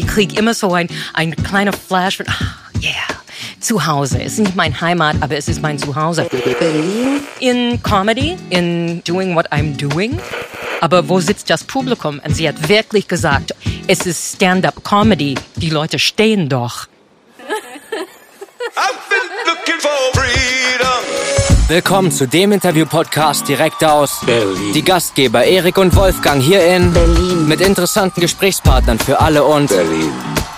ich kriege immer so ein, ein kleiner Flash von, ah, yeah, zu Hause. Es ist nicht mein Heimat, aber es ist mein Zuhause. Berlin? In Comedy, in doing what I'm doing. Aber wo sitzt das Publikum? Und sie hat wirklich gesagt, es ist Stand-up-Comedy. Die Leute stehen doch. I've been looking for freedom. Willkommen zu dem Interview-Podcast direkt aus Berlin. Die Gastgeber Erik und Wolfgang hier in Berlin. mit interessanten Gesprächspartnern für alle und Berlin.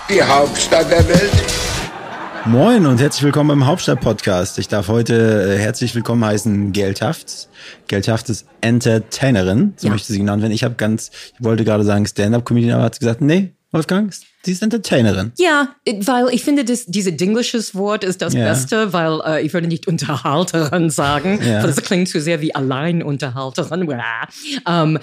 Die Hauptstadt der Welt. Moin und herzlich willkommen beim Hauptstadt-Podcast. Ich darf heute äh, herzlich willkommen heißen. Gail Tafts ist Entertainerin, so Ja. möchte sie genannt werden. Ich habe ganz, ich wollte gerade sagen Stand-Up-Comedian, aber hat sie gesagt, nee, Wolfgang, sie ist Entertainerin. Ja, weil ich finde, das, diese englisches Wort ist das Ja. Beste, weil äh, ich würde nicht Unterhalterin sagen, Ja. weil das klingt zu sehr wie Alleinunterhalterin. Ähm,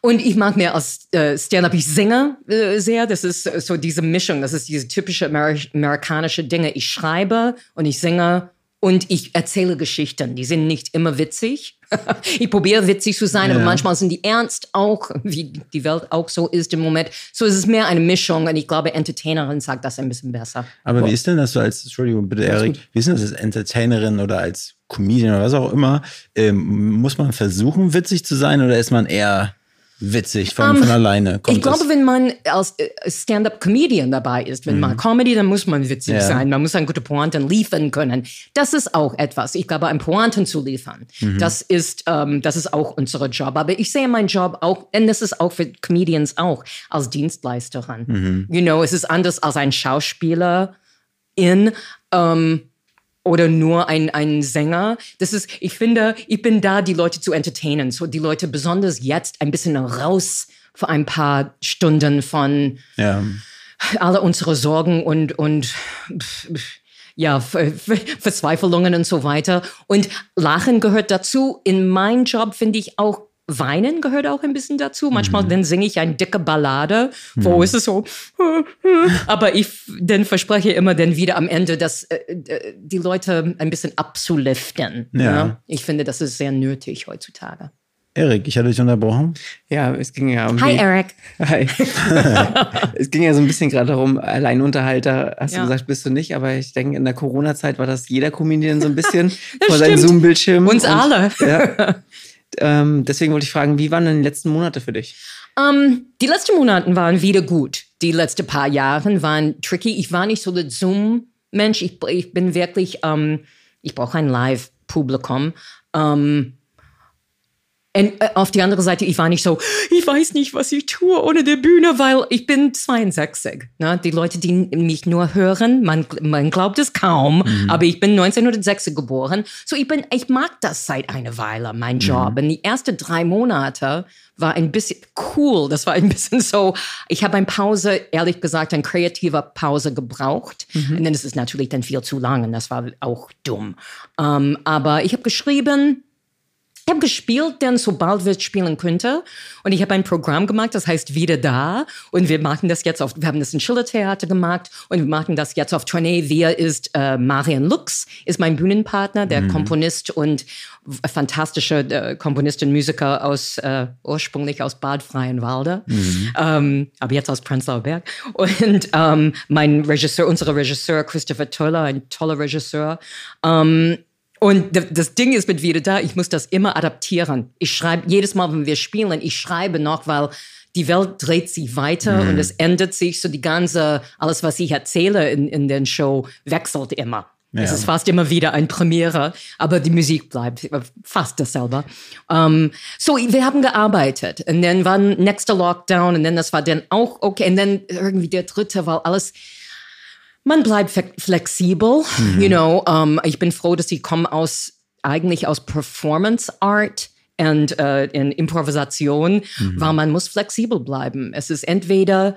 und ich mag mehr als äh, Stand-up, ich singe äh, sehr. Das ist so diese Mischung, das ist diese typische Amer amerikanische Dinge. Ich schreibe und ich singe und ich erzähle Geschichten. Die sind nicht immer witzig. ich probiere witzig zu sein, aber Ja. manchmal sind die ernst auch, wie die Welt auch so ist im Moment. So es ist mehr eine Mischung und ich glaube, Entertainerin sagt das ein bisschen besser. Aber wie ist denn das so als, Entschuldigung bitte Erik, wie ist denn das als Entertainerin oder als Comedian oder was auch immer? Ähm, muss man versuchen, witzig zu sein oder ist man eher witzig von, von alleine? Kommt Ähm, ich glaube, das? wenn man als äh, Stand-up-Comedian dabei ist, wenn man Comedy, dann muss man witzig Ja. sein. Man muss ein gute Pointen liefern können. Das ist auch etwas. Ich glaube, ein Pointen zu liefern, das ist ähm, das ist auch unser Job. Aber ich sehe meinen Job auch, und das ist auch für Comedians auch als Dienstleisterin. You know, es ist anders als ein Schauspieler in ähm, oder nur ein, ein Sänger. Das ist, ich finde, ich bin da, die Leute zu entertainen. So die Leute besonders jetzt ein bisschen raus für ein paar Stunden von ja. alle unsere Sorgen und, und ja, Ver- Ver- Verzweiflungen und so weiter. Und Lachen gehört dazu. In meinem Job finde ich auch Weinen gehört auch ein bisschen dazu. Manchmal dann singe ich eine dicke Ballade, wo ist es so, aber ich dann verspreche immer dann wieder am Ende, dass äh, äh, die Leute ein bisschen abzuliften. Ja. Ich finde, das ist sehr nötig heutzutage. Erik, ich hatte dich unterbrochen. Ja, es ging ja um Hi, Eric. Hi. es ging ja so ein bisschen gerade darum, Alleinunterhalter, hast Ja. du gesagt, bist du nicht, aber ich denke, in der Corona-Zeit war das jeder Comedian so ein bisschen vor seinem. Zoom-Bildschirm. Uns Und, alle. Ja. Ähm, deswegen wollte ich fragen, wie waren denn die letzten Monate für dich? Ähm, die letzten Monate waren wieder gut. Die letzten paar Jahre waren tricky. Ich war nicht so der Zoom-Mensch. Ich, ich bin wirklich, ähm, ich brauche ein Live-Publikum. Ähm, und äh, auf die andere Seite, ich war nicht so, ich weiß nicht, was ich tue ohne die Bühne, weil ich bin 62. Ne? Die Leute, die mich nur hören, man, man glaubt es kaum, aber ich bin 1906 geboren. So, ich bin, ich mag das seit einer Weile, mein Job. Und die ersten drei Monate war ein bisschen cool. Das war ein bisschen so, ich habe eine Pause, ehrlich gesagt, eine kreative Pause gebraucht. Und dann ist es natürlich dann viel zu lang und das war auch dumm. Ähm, aber ich habe geschrieben, ich habe gespielt, denn sobald wir spielen könnte. Und ich habe ein Programm gemacht, das heißt Wieder da. Und wir machen das jetzt auf, wir haben das in Schiller Theater gemacht und wir machen das jetzt auf Tournee. Wir ist äh, Marian Lux, ist mein Bühnenpartner, der Komponist und w- fantastische äh, Komponist und Musiker aus, äh, ursprünglich aus Bad Freienwalde, ähm, aber jetzt aus Prenzlauer Berg. Und ähm, mein Regisseur, unser Regisseur Christopher Toller, ein toller Regisseur. Ähm, und das Ding ist mit wieder da, ich muss das immer adaptieren. Ich schreibe jedes Mal, wenn wir spielen, ich schreibe noch, weil die Welt dreht sich weiter und es ändert sich. So die ganze, alles, was ich erzähle in, in den Show, wechselt immer. Es Ja. ist fast immer wieder ein Premiere, aber die Musik bleibt fast dasselbe. Um, so, wir haben gearbeitet und dann war nächster Lockdown und dann das war dann auch okay und dann irgendwie der dritte, weil alles man bleibt flexibel, you know. Um, ich bin froh, dass ich komme aus eigentlich aus Performance Art und äh, in Improvisation, weil man muss flexibel bleiben. Es ist entweder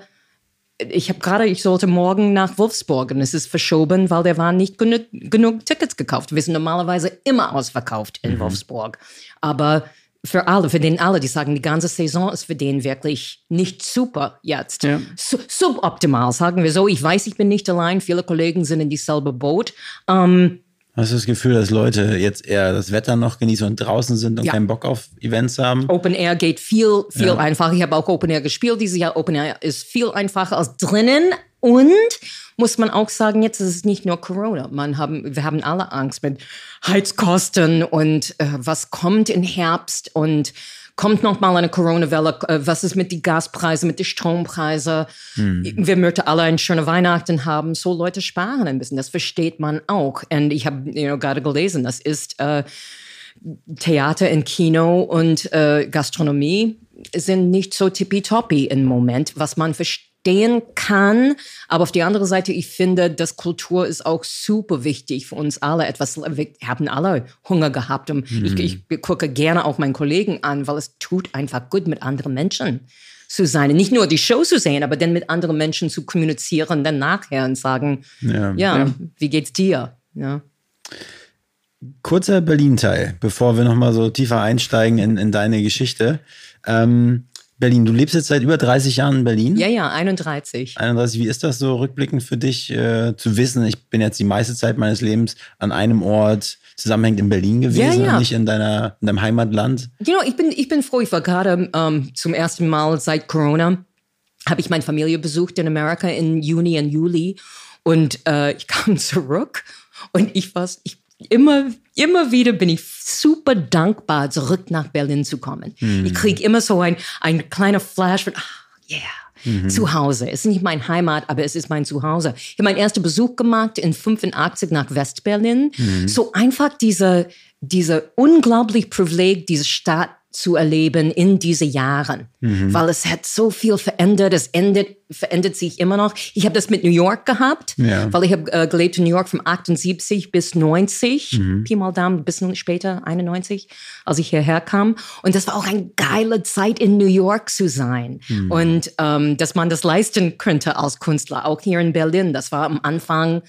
ich habe gerade, ich sollte morgen nach Wolfsburg und es ist verschoben, weil der waren nicht genug, genug Tickets gekauft. Wir sind normalerweise immer ausverkauft in Wolfsburg. Aber für alle, für den alle, die sagen, die ganze Saison ist für den wirklich nicht super jetzt. Ja. Su suboptimal, sagen wir so. Ich weiß, ich bin nicht allein. Viele Kollegen sind in dieselbe Boot. Ähm, Hast du das Gefühl, dass Leute jetzt eher das Wetter noch genießen und draußen sind und Ja. keinen Bock auf Events haben? Open Air geht viel, viel Ja. einfacher. Ich habe auch Open Air gespielt dieses Jahr. Open Air ist viel einfacher als drinnen. Und muss man auch sagen, jetzt ist es nicht nur Corona. Man haben, wir haben alle Angst mit Heizkosten und äh, was kommt im Herbst und kommt noch mal eine Corona-Welle. Äh, was ist mit den Gaspreisen, mit den Strompreisen? Wir möchten alle eine schöne Weihnachten haben. So Leute sparen ein bisschen. Das versteht man auch. Und ich habe you know, gerade gelesen, das ist äh, Theater und Kino und äh, Gastronomie sind nicht so tippitoppi im Moment, was man verstehen kann. Aber auf die andere Seite, ich finde, dass Kultur ist auch super wichtig für uns alle. Etwas, wir haben alle Hunger gehabt und ich, ich gucke gerne auch meinen Kollegen an, weil es tut einfach gut, mit anderen Menschen zu sein. Nicht nur die Show zu sehen, aber dann mit anderen Menschen zu kommunizieren, dann nachher und sagen, Ja. ja, wie geht's dir? Ja. Kurzer Berlin-Teil, bevor wir nochmal so tiefer einsteigen in, in deine Geschichte. Ähm, Berlin, du lebst jetzt seit über 30 Jahren in Berlin. Ja, ja, 31. 31, wie ist das so rückblickend für dich äh, zu wissen, ich bin jetzt die meiste Zeit meines Lebens an einem Ort zusammenhängend in Berlin gewesen Ja, ja. und nicht in, deiner, in deinem Heimatland? You know, ich bin, ich bin froh, ich war gerade ähm, zum ersten Mal seit Corona, habe ich meine Familie besucht in Amerika in Juni und Juli und äh, ich kam zurück und ich war, ich, immer, immer wieder bin ich super dankbar, zurück nach Berlin zu kommen. Ich kriege immer so ein, ein kleiner Flash von, ah, yeah. Zu Hause. Es ist nicht mein Heimat, aber es ist mein Zuhause. Ich habe meinen ersten Besuch gemacht in 85 nach Westberlin. So einfach diese, diese unglaublich Privileg, diese Stadt zu erleben in diese Jahren, weil es hat so viel verändert. Es endet, verändert sich immer noch. Ich habe das mit New York gehabt, Ja. weil ich habe äh, gelebt in New York von 78 bis 90, Pi mal Daumen, ein bisschen später 91, als ich hierher kam. Und das war auch eine geile Zeit in New York zu sein und ähm, dass man das leisten könnte als Künstler, auch hier in Berlin. Das war am Anfang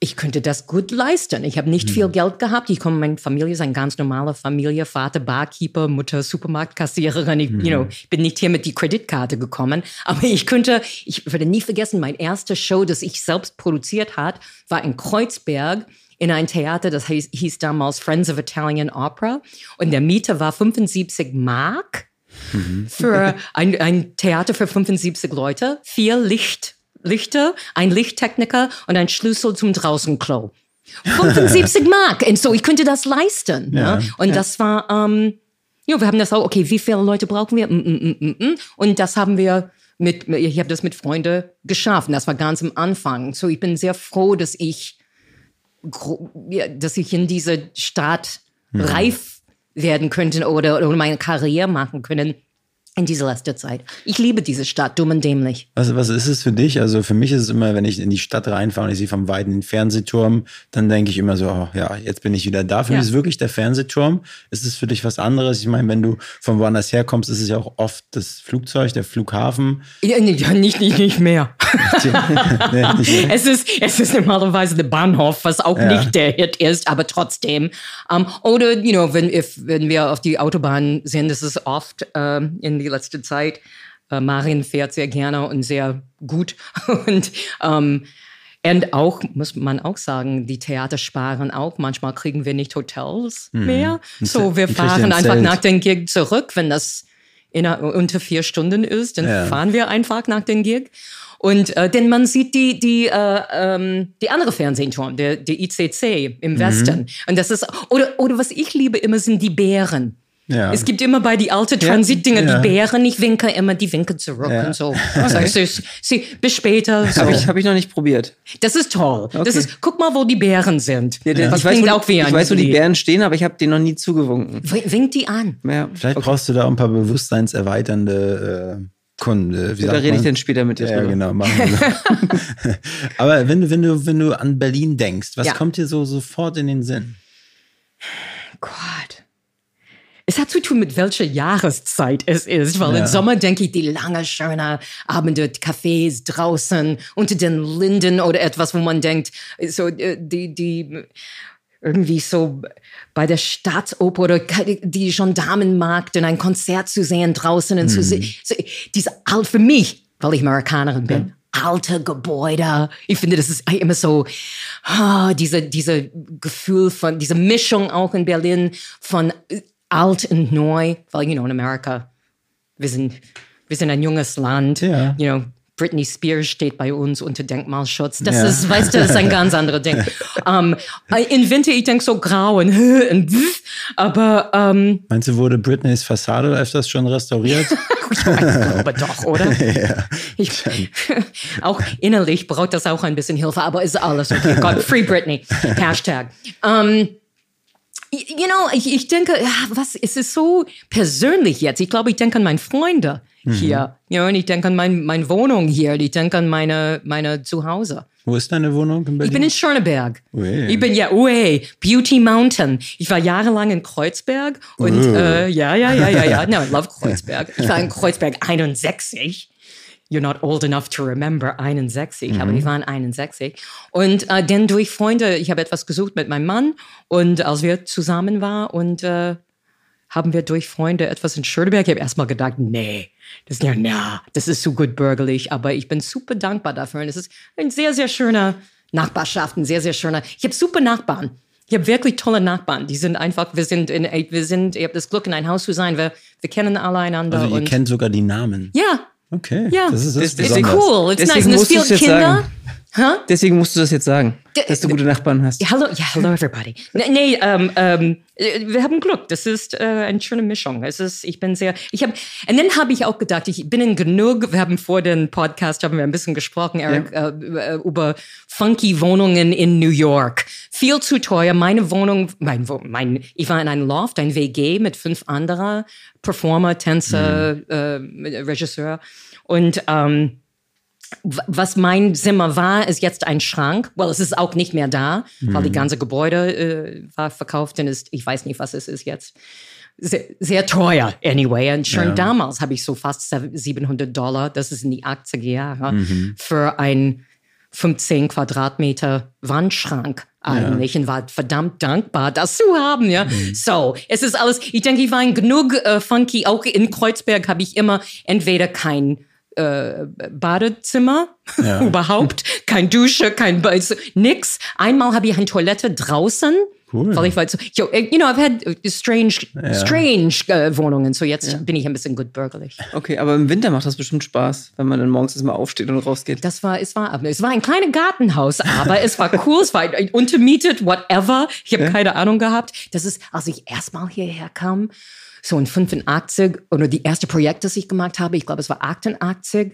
ich könnte das gut leisten. Ich habe nicht viel Geld gehabt. Ich komme, meine Familie ist eine ganz normale Familie. Vater Barkeeper, Mutter Supermarktkassiererin. Ich, you know, ich bin nicht hier mit die Kreditkarte gekommen. Aber ich könnte, ich würde nie vergessen, mein erster Show, das ich selbst produziert hat, war in Kreuzberg in ein Theater, das hieß, hieß damals Friends of Italian Opera. Und der Mieter war 75 Mark für ein, ein Theater für 75 Leute, vier Licht, Lichter, ein Lichttechniker und ein Schlüssel zum Draußenklo. 75 Mark. Und so, ich könnte das leisten. Ja. Ja. Und das war, ähm, ja, wir haben das auch, okay, wie viele Leute brauchen wir? Mm, mm, mm. Und das haben wir mit, ich habe das mit Freunden geschafft. Und das war ganz am Anfang. So, ich bin sehr froh, dass ich, ja, dass ich in diese Stadt reif werden könnte oder, oder meine Karriere machen können in dieser letzten Zeit. Ich liebe diese Stadt, dumm und dämlich. Was, was ist es für dich? Also für mich ist es immer, wenn ich in die Stadt reinfahre und ich sehe vom Weiten den Fernsehturm, dann denke ich immer so, oh, ja, jetzt bin ich wieder da. Für Ja. mich ist es wirklich der Fernsehturm. Ist es für dich was anderes? Ich meine, wenn du von woanders herkommst, ist es ja auch oft das Flugzeug, der Flughafen. Ja, nicht, nicht, nicht mehr. Nee, nicht mehr. es, ist, es ist normalerweise der Bahnhof, was auch Ja. nicht der Hit ist, aber trotzdem. Um, oder, you know, wenn, if, wenn wir auf die Autobahn sind, ist oft ähm, in die letzte Zeit. Äh, Marin fährt sehr gerne und sehr gut. und ähm, und auch, muss man auch sagen, die Theater sparen auch. Manchmal kriegen wir nicht Hotels mehr. So, wir fahren ein einfach nach dem Gig zurück, wenn das in, unter vier Stunden ist, dann Ja. fahren wir einfach nach dem Gig. Und äh, denn man sieht die die äh, ähm, die andere Fernsehturm, der der ICC im Westen. Und das ist oder oder was ich liebe immer sind die Bären. Ja. Es gibt immer bei die alte Transitdinger Ja. die Bären. Ich winke immer, die winken zurück Ja. und so. Sagst du, sie, bis später. So. Habe ich, hab ich noch nicht probiert. Das ist toll. Das Okay. ist, guck mal, wo die Bären sind. Ja, Das ich weiß, klingt wo, auch wie ich ein weiß, wo die. Bären stehen, aber ich habe denen noch nie zugewunken. W- Wink die an. Ja. Vielleicht brauchst du da auch ein paar bewusstseinserweiternde äh, Kunden. Wie Da rede ich dann später mit dir Ja, drüber. genau. Machen wir so. Aber wenn du, wenn du, wenn du an Berlin denkst, was Ja. kommt dir so sofort in den Sinn? Gott. Es hat zu tun mit welcher Jahreszeit es ist, weil Ja. im Sommer denke ich, die lange, schöne Abende, Cafés draußen, unter den Linden oder etwas, wo man denkt, so äh, die, die irgendwie so bei der Staatsoper oder die Gendarmenmarkt und ein Konzert zu sehen draußen und zu sehen. So, diese, all für mich, weil ich Amerikanerin bin, alte Gebäude. Ich finde, das ist immer so, ah, diese, diese Gefühl von, diese Mischung auch in Berlin von äh, alt und neu, weil, you know, in Amerika, wir sind, wir sind ein junges Land, Ja. you know, Britney Spears steht bei uns unter Denkmalschutz. Das Ja. ist, weißt du, das ist ein ganz anderes Ding. ähm, in Winter, ich denke so grau und, und aber ähm, Meinst du, wurde Britneys Fassade öfters schon restauriert? ich glaube doch, oder? Ich, auch innerlich braucht das auch ein bisschen Hilfe, aber ist alles okay. Gott, Free Britney. Hashtag. Ähm, you know, ich, ich denke, ja, was, es ist so persönlich jetzt. Ich glaube, ich denke an meine Freunde hier. Ja, und ich denke an mein, meine Wohnung hier. Ich denke an meine, meine Zuhause. Wo ist deine Wohnung in Berlin? Ich bin in Schöneberg. Ui. Ich bin ja, ui, Beauty Mountain. Ich war jahrelang in Kreuzberg und äh, ja, ja, ja, ja, ja. No, I love Kreuzberg. Ich war in Kreuzberg 61. You're not old enough to remember 61, aber ich war in 61. Und äh, dann durch Freunde, ich habe etwas gesucht mit meinem Mann und als wir zusammen waren und äh, haben wir durch Freunde etwas in Schöneberg. Ich habe erstmal gedacht, nee, das ist ja, na, das ist so gut bürgerlich, aber ich bin super dankbar dafür. Und es ist ein sehr, sehr schöner Nachbarschaft, ein sehr, sehr schöner. Ich habe super Nachbarn. Ich habe wirklich tolle Nachbarn. Die sind einfach, wir sind in, wir sind, ich habe das Glück, in ein Haus zu sein. Wir, wir kennen alle einander. Also ihr kennt sogar die Namen. ja, Okay. ja. Das ist, das ist Das- It's besonders. cool. It's Deswegen nice. Und es jetzt Kinder. sagen. Deswegen musst du das jetzt sagen, D- dass du gute Nachbarn hast. Ja, hallo, ja, hello everybody. Nee, nee ähm, ähm, äh, wir haben Glück. Das ist äh, eine schöne Mischung. Es ist, ich bin sehr, ich habe, und dann habe ich auch gedacht, ich bin in genug, wir haben vor dem Podcast, haben wir ein bisschen gesprochen, Eric, äh, äh, über funky Wohnungen in New York. Viel zu teuer. Meine Wohnung, mein, mein, ich war in einem Loft, ein WG mit fünf anderen Performer, Tänzer, äh, Regisseur. Und, ähm, was mein Zimmer war, ist jetzt ein Schrank. Well, es ist auch nicht mehr da, weil die ganze Gebäude äh, war verkauft und ist, ich weiß nicht, was es ist jetzt. Sehr, sehr teuer, anyway. Und schon damals habe ich so fast 700 Dollar, das ist in die 80er Jahre, für ein 15 Quadratmeter Wandschrank eigentlich und war verdammt dankbar, das zu haben, ja. So, es ist alles, ich denke, ich war in genug äh, funky, auch in Kreuzberg habe ich immer entweder kein äh, Badezimmer überhaupt, kein Dusche, kein Ba- so, nix. Einmal habe ich eine Toilette draußen. Cool. Weil ich war so, yo, you know, I've had strange, strange äh, Wohnungen. So jetzt bin ich ein bisschen gut bürgerlich. Okay, aber im Winter macht das bestimmt Spaß, wenn man dann morgens erstmal aufsteht und rausgeht. Das war, es war, es war ein kleines Gartenhaus, aber es war cool, es war untermietet, whatever. Ich habe keine Ahnung gehabt. Das ist, als ich erstmal hierher kam, so in 85, oder die erste Projekt, das ich gemacht habe, ich glaube, es war 88.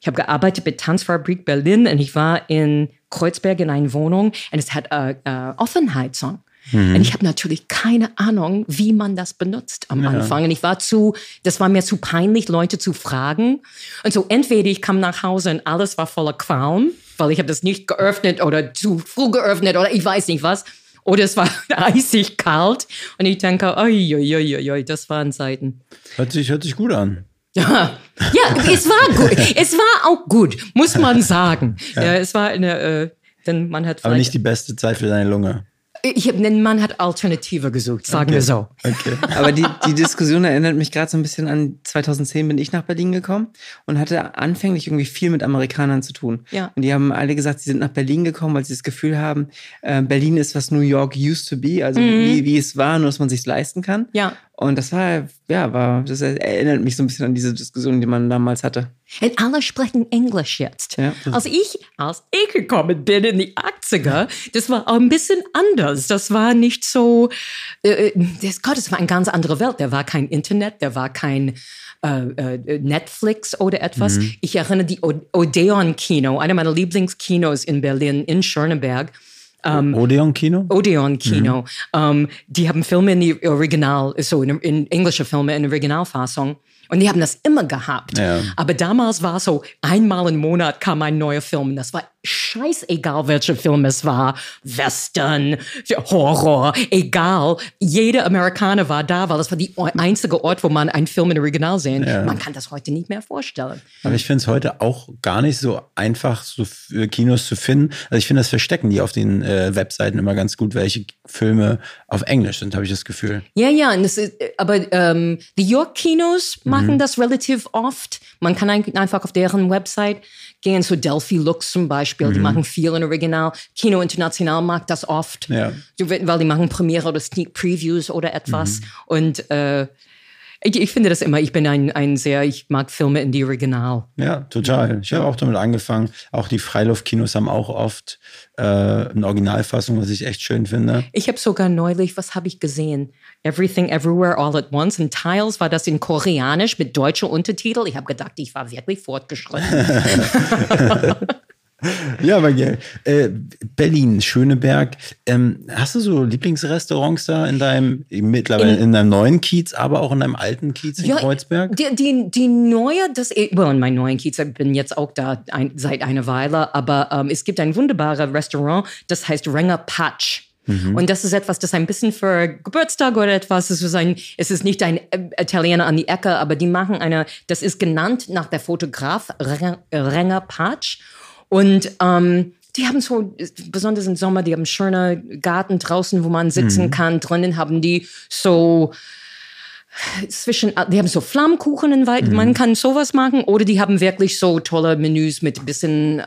Ich habe gearbeitet mit Tanzfabrik Berlin und ich war in Kreuzberg in einer Wohnung und es hat äh, äh, Offenheizung. Und ich habe natürlich keine Ahnung, wie man das benutzt am Anfang. Und ich war zu, das war mir zu peinlich, Leute zu fragen. Und so entweder ich kam nach Hause und alles war voller Qualm, weil ich habe das nicht geöffnet oder zu früh geöffnet oder ich weiß nicht was. Oder es war eisig kalt. Und ich denke, oi, oi, oi, oi, das waren Zeiten. Hört sich, hört sich gut an. Ja, es war gut. Es war auch gut, muss man sagen. Ja. es war eine, äh, denn man hat Aber nicht die beste Zeit für deine Lunge. Ich hab, denn man hat Alternative gesucht, sagen wir so. Okay. Aber die, die Diskussion erinnert mich gerade so ein bisschen an 2010 bin ich nach Berlin gekommen und hatte anfänglich irgendwie viel mit Amerikanern zu tun. Ja. Und die haben alle gesagt, sie sind nach Berlin gekommen, weil sie das Gefühl haben, äh, Berlin ist, was New York used to be, also wie, wie es war, nur dass man sich leisten kann. Mhm. Ja. Und das war, ja, war, das erinnert mich so ein bisschen an diese Diskussion, die man damals hatte. Und alle sprechen Englisch jetzt. Ja. Als ich, als ich gekommen bin in die 80er, das war auch ein bisschen anders. Das war nicht so, äh, das, Gott, es war eine ganz andere Welt. Da war kein Internet, da war kein äh, äh, Netflix oder etwas. Ich erinnere die Odeon-Kino, einer meiner Lieblingskinos in Berlin, in Schöneberg. Odeon-Kino? Odeon-Kino. Ähm, die haben Filme in die Original, so in, in englische Filme in Originalfassung. Und die haben das immer gehabt. Ja. Aber damals war es so, einmal im Monat kam ein neuer Film. Und das war scheißegal, welcher Film es war. Western, Horror, egal. Jeder Amerikaner war da, weil das war die einzige Ort, wo man einen Film in Original sehen. Man kann das heute nicht mehr vorstellen. Aber ich finde es heute auch gar nicht so einfach, so für Kinos zu finden. Also ich finde, das verstecken die auf den äh, Webseiten immer ganz gut, welche Filme auf Englisch sind, habe ich das Gefühl. Ja, ja, und das ist, aber ähm, die York-Kinos machen das relativ oft. Man kann ein- einfach auf deren Website gehen, so Delphi Lux zum Beispiel, die machen viel in Original. Kino International macht das oft, Ja. Weil die machen Premiere oder Sneak Previews oder etwas. Und äh, ich, ich finde das immer, ich bin ein, ein sehr, ich mag Filme in die Original. Ja, total. Ich habe auch damit angefangen. Auch die Freiluftkinos haben auch oft äh, eine Originalfassung, was ich echt schön finde. Ich habe sogar neulich, was habe ich gesehen? Everything Everywhere All at Once. In Tiles war das in Koreanisch mit deutscher Untertitel. Ich habe gedacht, ich war wirklich fortgeschritten. Ja, aber geil. Äh, Berlin, Schöneberg. Ähm, hast du so Lieblingsrestaurants da in deinem, mittlerweile in, deinem neuen Kiez, aber auch in deinem alten Kiez in Kreuzberg? Die, die, die neue, das, well, in meinem neuen Kiez, ich bin jetzt auch da ein, seit einer Weile, aber ähm, es gibt ein wunderbares Restaurant, das heißt Renger Patsch. Und das ist etwas, das ein bisschen für Geburtstag oder etwas, es ist ein, es ist nicht ein äh, Italiener an die Ecke, aber die machen eine, das ist genannt nach der Fotograf Renger, Renger Patsch. Und ähm, die haben so, besonders im Sommer, die haben schöne Garten draußen, wo man sitzen kann. Drinnen haben die so zwischen, die haben so Flammkuchen in Wald, man kann sowas machen. Oder die haben wirklich so tolle Menüs mit ein bisschen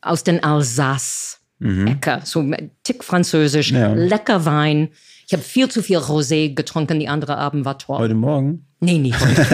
aus den Alsace-Ecke. So ein Tick französisch, Ja. lecker Wein. Ich habe viel zu viel Rosé getrunken, die andere Abend war toll. Heute Morgen? Nee, nicht heute.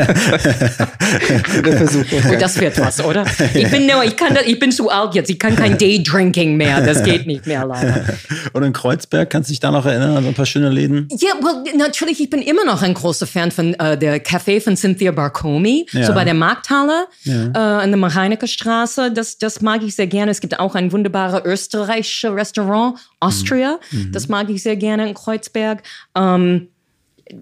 Oh, das wird was, oder? Ich bin, nur, ich, kann das, ich bin zu alt jetzt. Ich kann kein Daydrinking mehr. Das geht nicht mehr leider. Und in Kreuzberg, kannst du dich da noch erinnern an so ein paar schöne Läden? Ja, well, natürlich, ich bin immer noch ein großer Fan von äh, der Café von Cynthia Barcomi, Ja. so bei der Markthalle äh, an der Mareinecker Straße. Das, das mag ich sehr gerne. Es gibt auch ein wunderbares österreichisches Restaurant, Austria. Das mag ich sehr gerne in Kreuzberg. Ähm,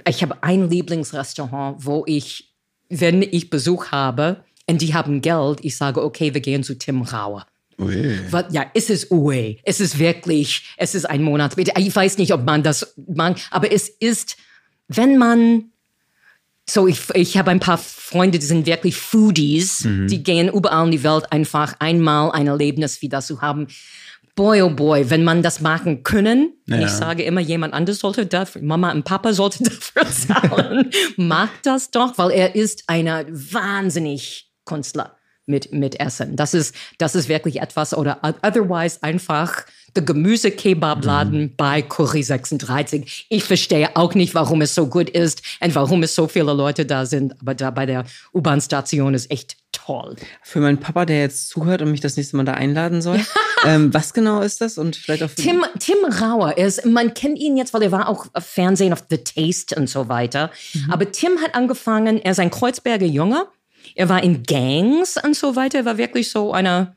ich habe ein Lieblingsrestaurant, wo ich, wenn ich Besuch habe und die haben Geld, ich sage, okay, wir gehen zu Tim Rauer. Ui. Ja, es ist Ue. Es ist wirklich, es ist ein Monat. Ich weiß nicht, ob man das mag, aber es ist, wenn man, so ich, ich habe ein paar Freunde, die sind wirklich Foodies, die gehen überall in die Welt einfach einmal ein Erlebnis wie das zu haben. Boy, oh boy, wenn man das machen können, Ja. ich sage immer, jemand anderes sollte dafür, Mama und Papa sollte dafür zahlen, mag das doch, weil er ist einer wahnsinnig Künstler mit, mit Essen. Das ist, das ist wirklich etwas, oder otherwise einfach der Gemüse-Kebab-Laden bei Curry 36. Ich verstehe auch nicht, warum es so gut ist und warum es so viele Leute da sind, aber da bei der U-Bahn-Station ist echt toll. Für meinen Papa, der jetzt zuhört und mich das nächste Mal da einladen soll. ähm, was genau ist das? Und vielleicht auch Tim, Tim Rauer, er ist, man kennt ihn jetzt, weil er war auch auf Fernsehen auf The Taste und so weiter. Aber Tim hat angefangen, er ist ein Kreuzberger Junge. Er war in Gangs und so weiter. Er war wirklich so eine,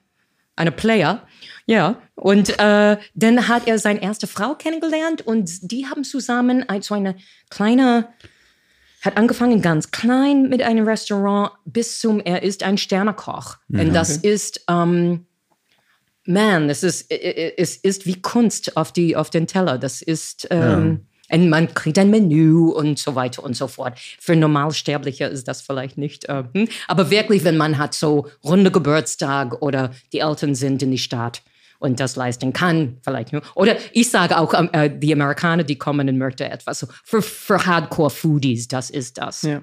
eine Player. Ja, und äh, dann hat er seine erste Frau kennengelernt und die haben zusammen so eine kleine, hat angefangen ganz klein mit einem Restaurant bis zum, er ist ein Sternekoch. Und das ist, ähm, man, es ist, es ist wie Kunst auf, die, auf den Teller. Das ist, ähm, und man kriegt ein Menü und so weiter und so fort. Für Normalsterbliche ist das vielleicht nicht. Äh, hm. aber wirklich, wenn man hat so runde Geburtstag oder die Eltern sind in die Stadt und das leisten kann, vielleicht nur. Oder ich sage auch, ähm, äh, die Amerikaner, die kommen und möchten etwas. So für, für Hardcore-Foodies, das ist das. Ja.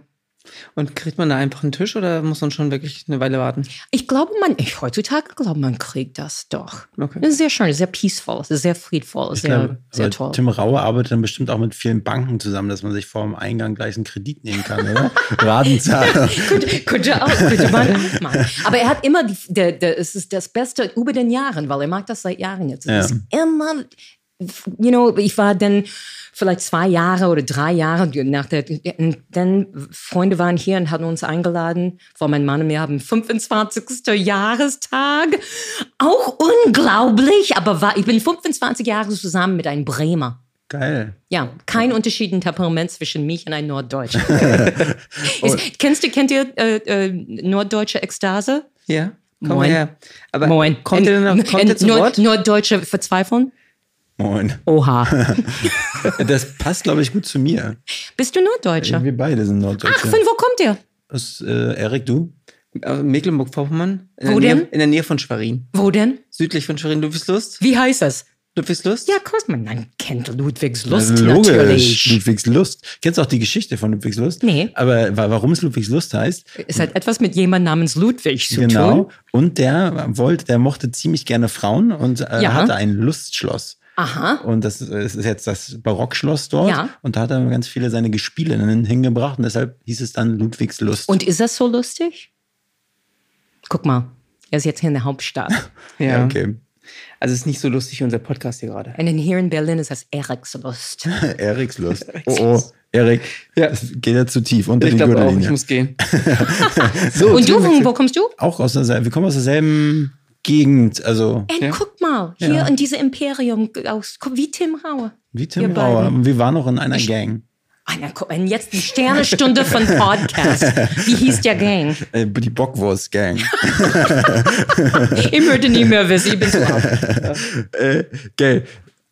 Und kriegt man da einfach einen Tisch oder muss man schon wirklich eine Weile warten? Ich glaube, man, ich heutzutage glaube, man kriegt das doch. Okay. Das ist sehr schön, sehr peaceful, es ist sehr friedvoll, sehr, glaube, sehr toll. Tim Rauer arbeitet dann bestimmt auch mit vielen Banken zusammen, dass man sich vor dem Eingang gleich einen Kredit nehmen kann, oder? Ratenzahlung. könnte, könnte auch, könnte man auch machen. Aber er hat immer, die, der, der, es ist das Beste über den Jahren, weil er mag das seit Jahren jetzt. Es Ja. ist immer, you know, ich war dann vielleicht zwei Jahre oder drei Jahre nach der, und dann Freunde waren hier und hatten uns eingeladen, weil mein Mann und mir haben 25. Jahrestag. Auch unglaublich, aber war, ich bin 25 Jahre zusammen mit einem Bremer. Geil. Ja, kein Unterschied im Temperament zwischen mich und einem Norddeutschen. Ist, kennst du, kennt ihr äh, äh, norddeutsche Ekstase? Ja. Komm Moin. her. Aber Moin. kommt er denn noch, kommt In- er zu nur, Wort? nur Deutsche verzweifeln? Moin. Oha. Das passt, glaube ich, gut zu mir. Bist du Norddeutscher? Wir beide sind Norddeutsche. Ach, von wo kommt ihr? Was, äh, Erik, du? Äh, Mecklenburg-Vorpommern. In Wo der denn? Nähe, in der Nähe von Schwerin. Wo denn? Südlich von Schwerin. Ludwigslust? Wie heißt das? Ludwigslust? Ja, Kost, man man kennt Ludwigslust Logisch. natürlich. Ludwigslust. Kennst du auch die Geschichte von Ludwigslust? Nee. Aber wa- warum es Ludwigslust heißt? Es hat etwas mit jemand namens Ludwig zu genau. tun. Und der wollte, der mochte ziemlich gerne Frauen und äh, Ja. hatte ein Lustschloss. Aha. Und das ist jetzt das Barockschloss dort. Ja. Und da hat er ganz viele seine Gespielinnen hingebracht und deshalb hieß es dann Ludwigslust. Und ist das so lustig? Guck mal, er ist jetzt hier in der Hauptstadt. ja, okay. Also es ist nicht so lustig, unser Podcast hier gerade. Und in hier in Berlin ist das Erikslust. Erikslust. Oh, oh. Erik, Ja. geht ja zu tief unter Ich die auch, Gürtellinie. ich muss gehen. so, Und du, wo kommst du? Auch aus derselben, wir kommen aus derselben Gegend, also Und Ja. guck mal, hier Ja. in diesem Imperium aus, wie Tim Rauer. wie Tim. Rauer. Und wir waren noch in einer Gang. Ah, na, guck, Und jetzt die Sternestunde von Podcast. Wie hieß der Gang? Äh, die Bockwurst-Gang. Ich würde nie mehr wissen, ich bin alt. äh, geil.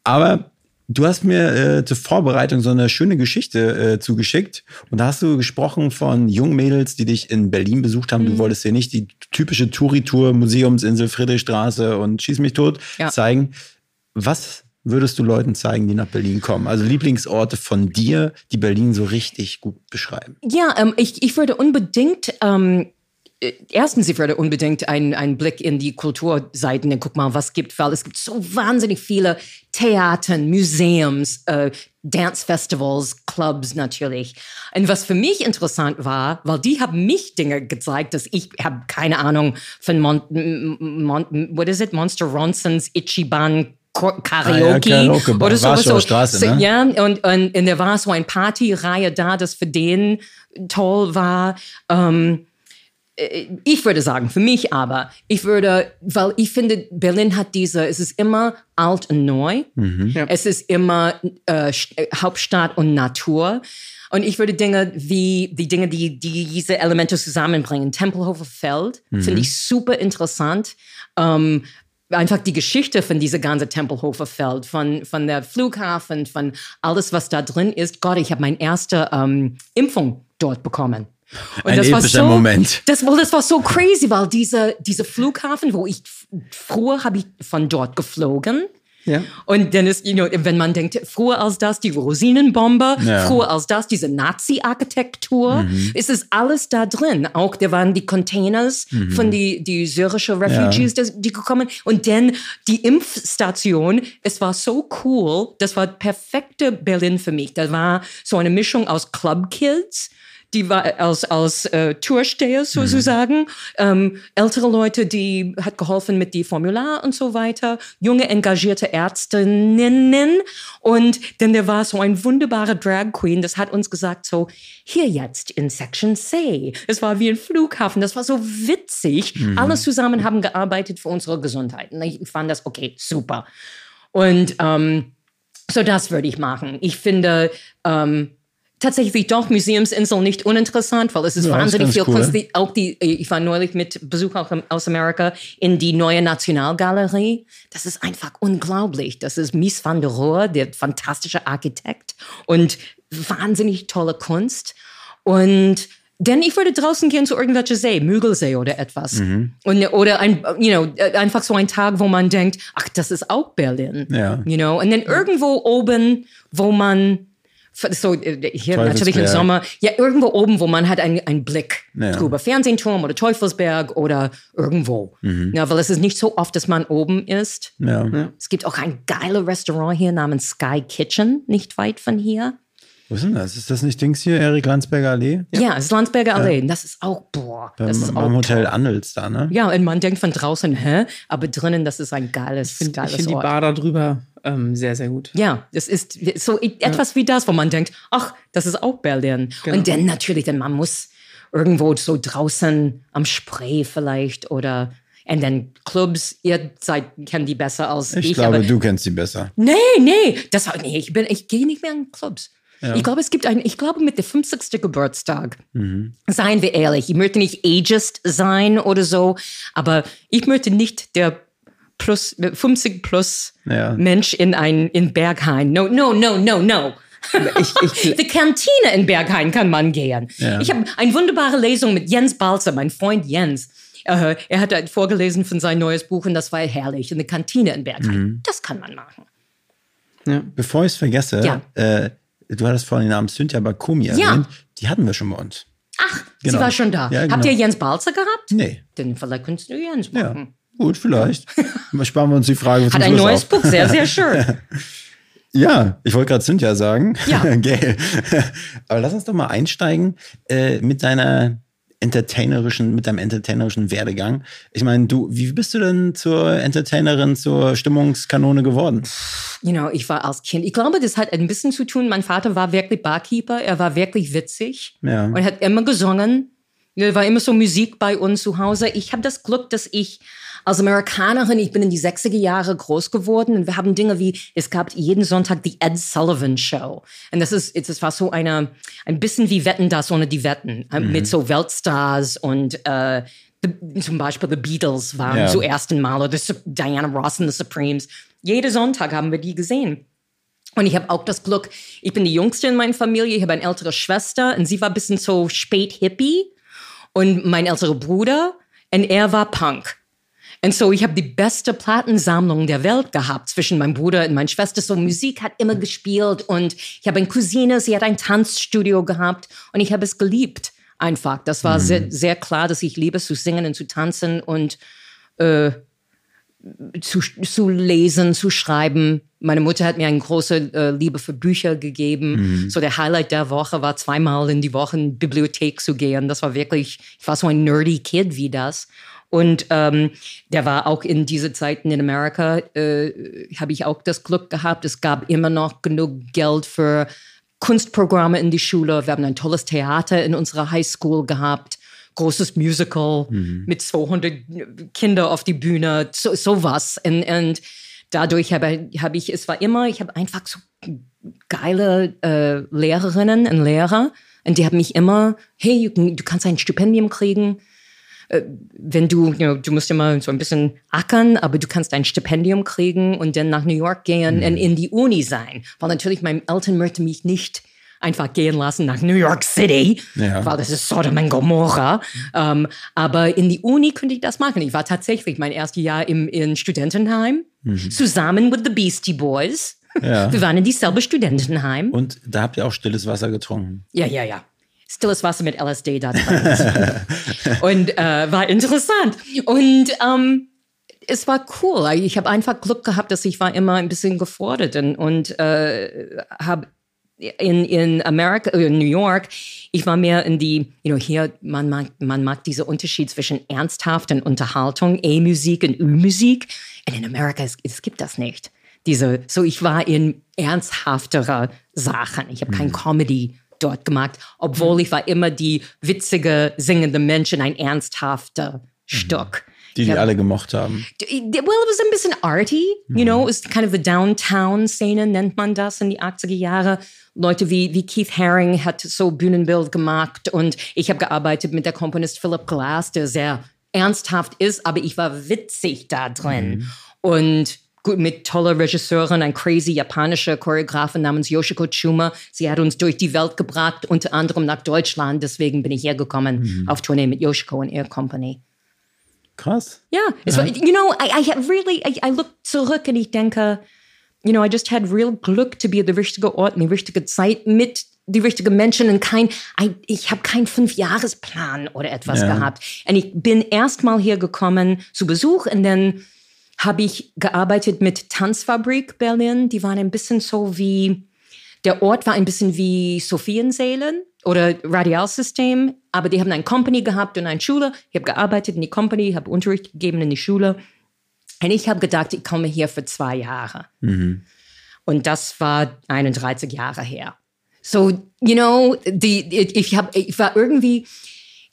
Aber du hast mir äh, zur Vorbereitung so eine schöne Geschichte äh, zugeschickt. Und da hast du gesprochen von jungen Mädels, die dich in Berlin besucht haben. Mhm. Du wolltest dir nicht die typische Touri-Tour, Museumsinsel, Friedrichstraße und Schieß mich tot Ja. zeigen. Was würdest du Leuten zeigen, die nach Berlin kommen? Also Lieblingsorte von dir, die Berlin so richtig gut beschreiben. Ja, ähm, ich, ich würde unbedingt, ähm, äh, erstens, ich würde unbedingt einen, einen Blick in die Kulturseiten und guck mal, was gibt, weil es gibt so wahnsinnig viele Theatern, Museums, äh, Dance-Festivals, Clubs natürlich. Und was für mich interessant war, weil die haben mich Dinge gezeigt, dass ich habe keine Ahnung von Mon, Mon, what is it, Monster Ronsons Ichiban Karaoke, Karaoke, oder so. Warschauer so, Straße, so ne? ja, und, und, und da war so eine Partyreihe da, das für den toll war. Ähm, äh, ich würde sagen, für mich aber, ich würde, weil ich finde, Berlin hat diese, es ist immer alt und neu. Es ist immer äh, äh, Hauptstadt und Natur. Und ich würde Dinge wie die Dinge, die, die diese Elemente zusammenbringen. Tempelhofer Feld finde ich super interessant. Ähm, einfach die Geschichte von dieser ganzen Tempelhofer Feld, von, von der Flughafen, von alles, was da drin ist. Gott, ich habe meine erste ähm, Impfung dort bekommen. Und Ein epischer Moment. Das, well, das war so crazy, weil dieser diese Flughafen, wo ich früher habe ich von dort geflogen. Ja. Und dann ist, you know, wenn man denkt, früher als das die Rosinenbombe, Ja. früher als das diese Nazi-Architektur, ist es alles da drin. Auch da waren die Containers von die, die syrischen Refugees, das- die gekommen. Und dann die Impfstation, es war so cool, das war perfekte Berlin für mich. Da war so eine Mischung aus Club-Kids, die war aus, aus äh, Toursteher sozusagen, ähm, ältere Leute, die hat geholfen mit die Formular und so weiter, junge engagierte Ärztinnen und dann da war so ein wunderbarer Drag Queen, das hat uns gesagt so, hier jetzt in Section C. Es war wie ein Flughafen, das war so witzig. Alle zusammen haben gearbeitet für unsere Gesundheit. Und ich fand das okay, super. Und ähm, so, das würde ich machen. Ich finde ähm, tatsächlich doch Museumsinsel nicht uninteressant, weil es ist Ja, ist wahnsinnig ganz viel cool. Kunst. Die, auch die, ich war neulich mit Besuch auch aus Amerika in die neue Nationalgalerie. Das ist einfach unglaublich. Das ist Mies van der Rohe, der fantastische Architekt und wahnsinnig tolle Kunst. Und denn ich würde draußen gehen zu irgendwelcher See, Mügelsee oder etwas. Mhm. Und, oder ein, you know, einfach so ein Tag, wo man denkt, ach, das ist auch Berlin. Ja. You know, und dann irgendwo oben, wo man so äh, hier natürlich im. Sommer, ja, irgendwo oben, wo man hat einen, einen Blick Ja. drüber. Fernsehturm oder Teufelsberg oder irgendwo. Mhm. Ja, weil es ist nicht so oft, dass man oben ist. Ja. Es gibt auch ein geiles Restaurant hier namens Sky Kitchen, nicht weit von hier. Wo ist denn das? Ist das nicht Dings hier, Erik Landsberger Allee? Ja, es ist Landsberger Allee. Das ist auch, boah, das Beim, ist auch beim Hotel toll. Annels da, ne? Ja, und man denkt von draußen, hä? Aber drinnen, das ist ein geiles, Ich finde geiles find die Ort. Bar da drüber ähm, sehr, sehr gut. Ja, es ist so etwas wie das, wo man denkt, ach, das ist auch Berlin. Genau. Und dann natürlich, dann man muss irgendwo so draußen am Spree vielleicht oder und dann Clubs, ihr seid, kennt die besser als ich. Ich glaube, aber du kennst sie besser. nee, nee, das nee, ich bin, ich gehe nicht mehr in Clubs. Ich glaube, es gibt einen, ich glaube, mit dem 50. Geburtstag, Mhm. seien wir ehrlich, ich möchte nicht ageist sein oder so, aber ich möchte nicht der plus, 50 plus Ja. Mensch in ein, in Berghain. No, no, no, no, no. Ich, ich, Die Kantine in Berghain kann man gehen. Ja. Ich habe eine wunderbare Lesung mit Jens Balzer, mein Freund Jens. Er hat halt vorgelesen von sein neues Buch und das war herrlich. In der Kantine in Berghain. Mhm. Das kann man machen. Bevor ich es vergesse, Ja. äh, du hattest vorhin den Namen Cynthia Bakomi Ja. erwähnt. Die hatten wir schon bei uns. Ach, Genau. sie war schon da. Ja, Habt genau. ihr Jens Balzer gehabt? Nee. Dann vielleicht könntest du Jens Ja. machen. Gut, vielleicht. Sparen wir uns die Frage. Hat ein Schluss neues auf. Buch, sehr, sehr schön. Ja, ich wollte gerade Cynthia sagen. Ja. Geil. Aber lass uns doch mal einsteigen äh, mit deiner entertainerischen, mit deinem entertainerischen Werdegang. Ich meine, du, wie bist du denn zur Entertainerin, zur Stimmungskanone geworden? You know, ich war als Kind. Ich glaube, das hat ein bisschen zu tun. Mein Vater war wirklich Barkeeper. Er war wirklich witzig. Ja. Und hat immer gesungen. Da war immer so Musik bei uns zu Hause. Ich habe das Glück, dass ich als Amerikanerin, ich bin in die 60er Jahre groß geworden und wir haben Dinge wie, es gab jeden Sonntag die Ed Sullivan Show. Und das ist, das war so eine, ein bisschen wie Wetten das ohne die Wetten. äh, Mit so Weltstars und, äh, the, zum Beispiel The Beatles waren Ja. zum ersten Mal oder Diana Ross and the Supremes. Jeden Sonntag haben wir die gesehen. Und ich habe auch das Glück, ich bin die Jüngste in meiner Familie, ich habe eine ältere Schwester und sie war ein bisschen so spät Hippie und mein älterer Bruder und er war Punk. Und so, ich habe die beste Plattensammlung der Welt gehabt zwischen meinem Bruder und meiner Schwester. So, Musik hat immer gespielt und ich habe eine Cousine, sie hat ein Tanzstudio gehabt und ich habe es geliebt. Einfach. Das war sehr, sehr klar, dass ich liebe zu singen und zu tanzen und zu, zu lesen, zu schreiben. Meine Mutter hat mir eine große äh, Liebe für Bücher gegeben. So der Highlight der Woche war zweimal in die Woche in die Bibliothek zu gehen. Das war wirklich, ich war so ein nerdy Kid wie das. Und ähm, der war auch in diese Zeiten in Amerika, äh, habe ich auch das Glück gehabt. Es gab immer noch genug Geld für Kunstprogramme in die Schule. Wir haben ein tolles Theater in unserer Highschool gehabt großes Musical mit 200 Kinder auf die Bühne, so, sowas. Und, und dadurch habe hab ich, es war immer, ich habe einfach so geile äh, Lehrerinnen und Lehrer und die haben mich immer, hey, you can, du kannst ein Stipendium kriegen, wenn du, you know, du musst immer so ein bisschen ackern, aber du kannst ein Stipendium kriegen und dann nach New York gehen und in die Uni sein. Weil natürlich meine Eltern möchten mich nicht einfach gehen lassen nach New York City, Ja. weil das ist Sodom und Gomorra. Ähm, aber in die Uni könnte ich das machen. Ich war tatsächlich mein erstes Jahr im in Studentenheim, zusammen mit the Beastie Boys. Ja. Wir waren in dieselbe Studentenheim. Und da habt ihr auch stilles Wasser getrunken. Ja, ja, ja. Stilles Wasser mit LSD da drin. und äh, war interessant. Und ähm, es war cool. Ich habe einfach Glück gehabt, dass ich war immer ein bisschen gefordert und, und äh, habe in, in Amerika, äh, in New York, ich war mehr in die, you know, hier, man mag, man mag diese Unterschied zwischen ernsthaften Unterhaltung, E-Musik und Ü-Musik. Und in Amerika, es, es gibt das nicht. Diese, so ich war in ernsthafterer Sachen. Ich habe kein Comedy dort gemacht, obwohl ich war immer die witzige, singende Menschen, ein ernsthafter Stück. Die, die hab- alle gemocht haben. Well, it was ein bisschen arty, you know, it's kind of the Downtown-Szene, nennt man das in die 80er Jahre. Leute wie, wie Keith Haring hat so Bühnenbild gemacht und ich habe gearbeitet mit der Komponist Philip Glass, der sehr ernsthaft ist, aber ich war witzig da drin. Und gut, mit toller Regisseurin, ein crazy japanischer Choreografin namens Yoshiko Chuma. Sie hat uns durch die Welt gebracht, unter anderem nach Deutschland. Deswegen bin ich hergekommen auf Tournee mit Yoshiko und Air Company. Krass. Ja, es war, you know, I, I have really, I, I look zurück und ich denke, you know, I just had real Glück to be at the richtige Ort, in die richtige Zeit mit die richtigen Menschen und kein, I, ich habe keinen Fünfjahresplan oder etwas Ja. gehabt. Und ich bin erst mal hier gekommen zu Besuch und dann habe ich gearbeitet mit Tanzfabrik Berlin. Die waren ein bisschen so wie, der Ort war ein bisschen wie Sophiensälen oder Radialsystem, aber die haben eine Company gehabt und eine Schule. Ich habe gearbeitet in die Company, habe Unterricht gegeben in die Schule. Und ich habe gedacht, ich komme hier für zwei Jahre. Und das war 31 Jahre her. So, you know, die, ich, hab, ich war irgendwie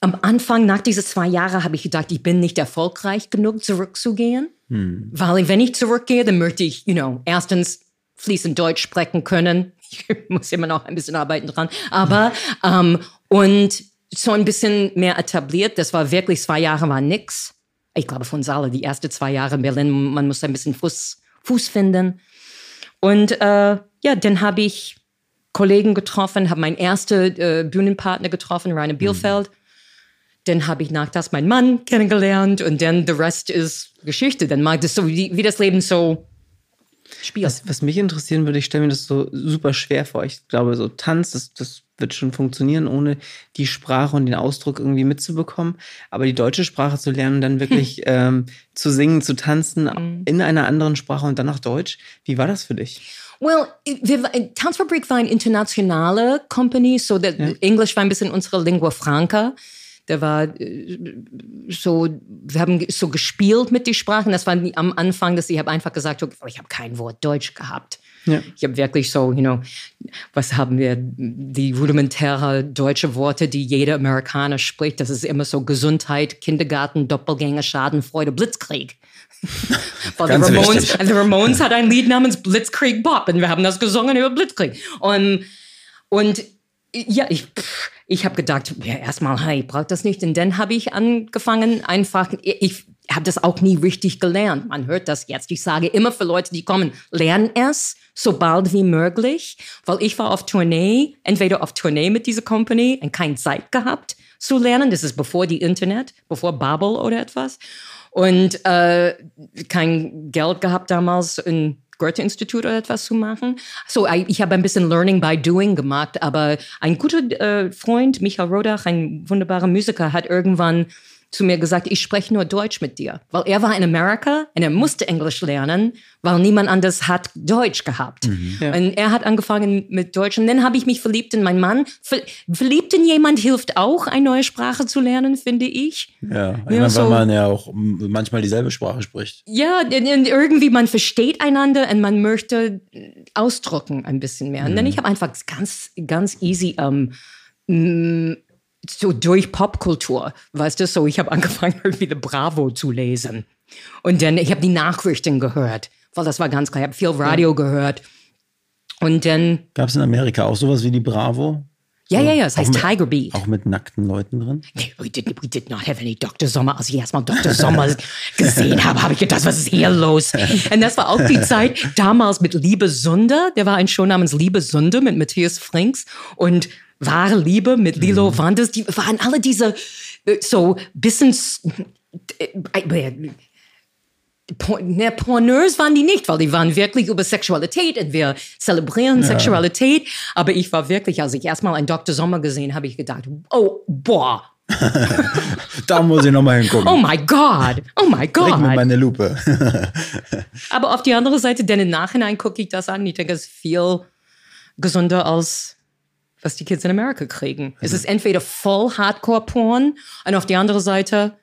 am Anfang, nach diesen zwei Jahren, habe ich gedacht, ich bin nicht erfolgreich genug, zurückzugehen. Weil wenn ich zurückgehe, dann möchte ich, you know, erstens fließend Deutsch sprechen können. Ich muss immer noch ein bisschen arbeiten dran. Aber, ähm, und so ein bisschen mehr etabliert. Das war wirklich, zwei Jahre war nix. Ich glaube von Saale, die ersten zwei Jahre in Berlin, man musste ein bisschen Fuß, Fuß finden. Und äh, ja, dann habe ich Kollegen getroffen, habe meinen ersten äh, Bühnenpartner getroffen, Rainer Bielfeld. Dann habe ich nach das meinen Mann kennengelernt und dann der Rest ist Geschichte. Dann mag das so, wie, wie das Leben so spielt. Was, was mich interessieren würde, ich stelle mir das so super schwer vor. Ich glaube, so Tanz, das, das wird schon funktionieren, ohne die Sprache und den Ausdruck irgendwie mitzubekommen. Aber die deutsche Sprache zu lernen, dann wirklich ähm, zu singen, zu tanzen in einer anderen Sprache und dann noch Deutsch. Wie war das für dich? Well, wir, Tanzfabrik war eine internationale Company, so that Englisch war ein bisschen unsere Lingua Franca. Der war äh, so, wir haben so gespielt mit den Sprachen. Das war am Anfang, dass ich habe einfach gesagt, ich habe kein Wort Deutsch gehabt. Ja. Ich habe wirklich so, you know, was haben wir, die rudimentäre deutsche Worte, die jeder Amerikaner spricht. Das ist immer so Gesundheit, Kindergarten, Doppelgänger, Schadenfreude, Blitzkrieg. Weil die Ramones, also Ramones hat ein Lied namens Blitzkrieg Bob und wir haben das gesungen über Blitzkrieg. Und, und ja, ich, pff, ich habe gedacht, ja, erstmal, hey, ich brauche das nicht. Und dann habe ich angefangen, einfach, ich habe das auch nie richtig gelernt. Man hört das jetzt. Ich sage immer für Leute, die kommen, lernen es so bald wie möglich, weil ich war auf Tournee, entweder auf Tournee mit dieser Company und keine Zeit gehabt zu lernen. Das ist bevor die Internet, bevor Babel oder etwas. Und äh, kein Geld gehabt damals in Goethe-Institut oder etwas zu machen. So, ich habe ein bisschen Learning by Doing gemacht, aber ein guter äh, Freund, Michael Rodach, ein wunderbarer Musiker, hat irgendwann zu mir gesagt, ich spreche nur Deutsch mit dir. Weil er war in Amerika und er musste Englisch lernen, weil niemand anders hat Deutsch gehabt. Und er hat angefangen mit Deutsch und dann habe ich mich verliebt in meinen Mann. Ver verliebt in jemand hilft auch, eine neue Sprache zu lernen, finde ich. Ja, Ja, so- weil man ja auch manchmal dieselbe Sprache spricht. Ja, und- irgendwie man versteht einander und man möchte ausdrücken ein bisschen mehr. Und dann ich habe einfach ganz, ganz easy ähm, so durch Popkultur, weißt du, so ich habe angefangen irgendwie die Bravo zu lesen und dann ich habe die Nachrichten gehört, weil das war ganz klar. Ich habe viel Radio gehört und dann Gab es in Amerika auch sowas wie die Bravo? ja, ja, ja, es heißt mit- Tiger Beat. Auch mit nackten Leuten drin? Nee, we did, we did not have any Dr. Sommer. Als ich erstmal Dr. Sommer gesehen habe, habe ich gedacht, was ist hier los? Und das war auch die Zeit damals mit Liebe Sunder. Der war ein Show namens Liebe Sunder mit Matthias Frings und Wahre Liebe mit Lilo Wanders. Die waren alle diese äh, so bisschen äh, äh, ne, Porneurs waren die nicht, weil die waren wirklich über Sexualität und wir zelebrieren Sexualität. Aber ich war wirklich, als ich erstmal einen Dr. Sommer gesehen habe, ich gedacht, oh, boah, Da muss ich nochmal hingucken. oh my God, oh my Bring mir meine Lupe. Aber auf die andere Seite, denn im Nachhinein gucke ich das an. Ich denke, es ist viel gesünder als was die Kids in Amerika kriegen. Es ist entweder voll Hardcore-Porn und auf die andere Seite,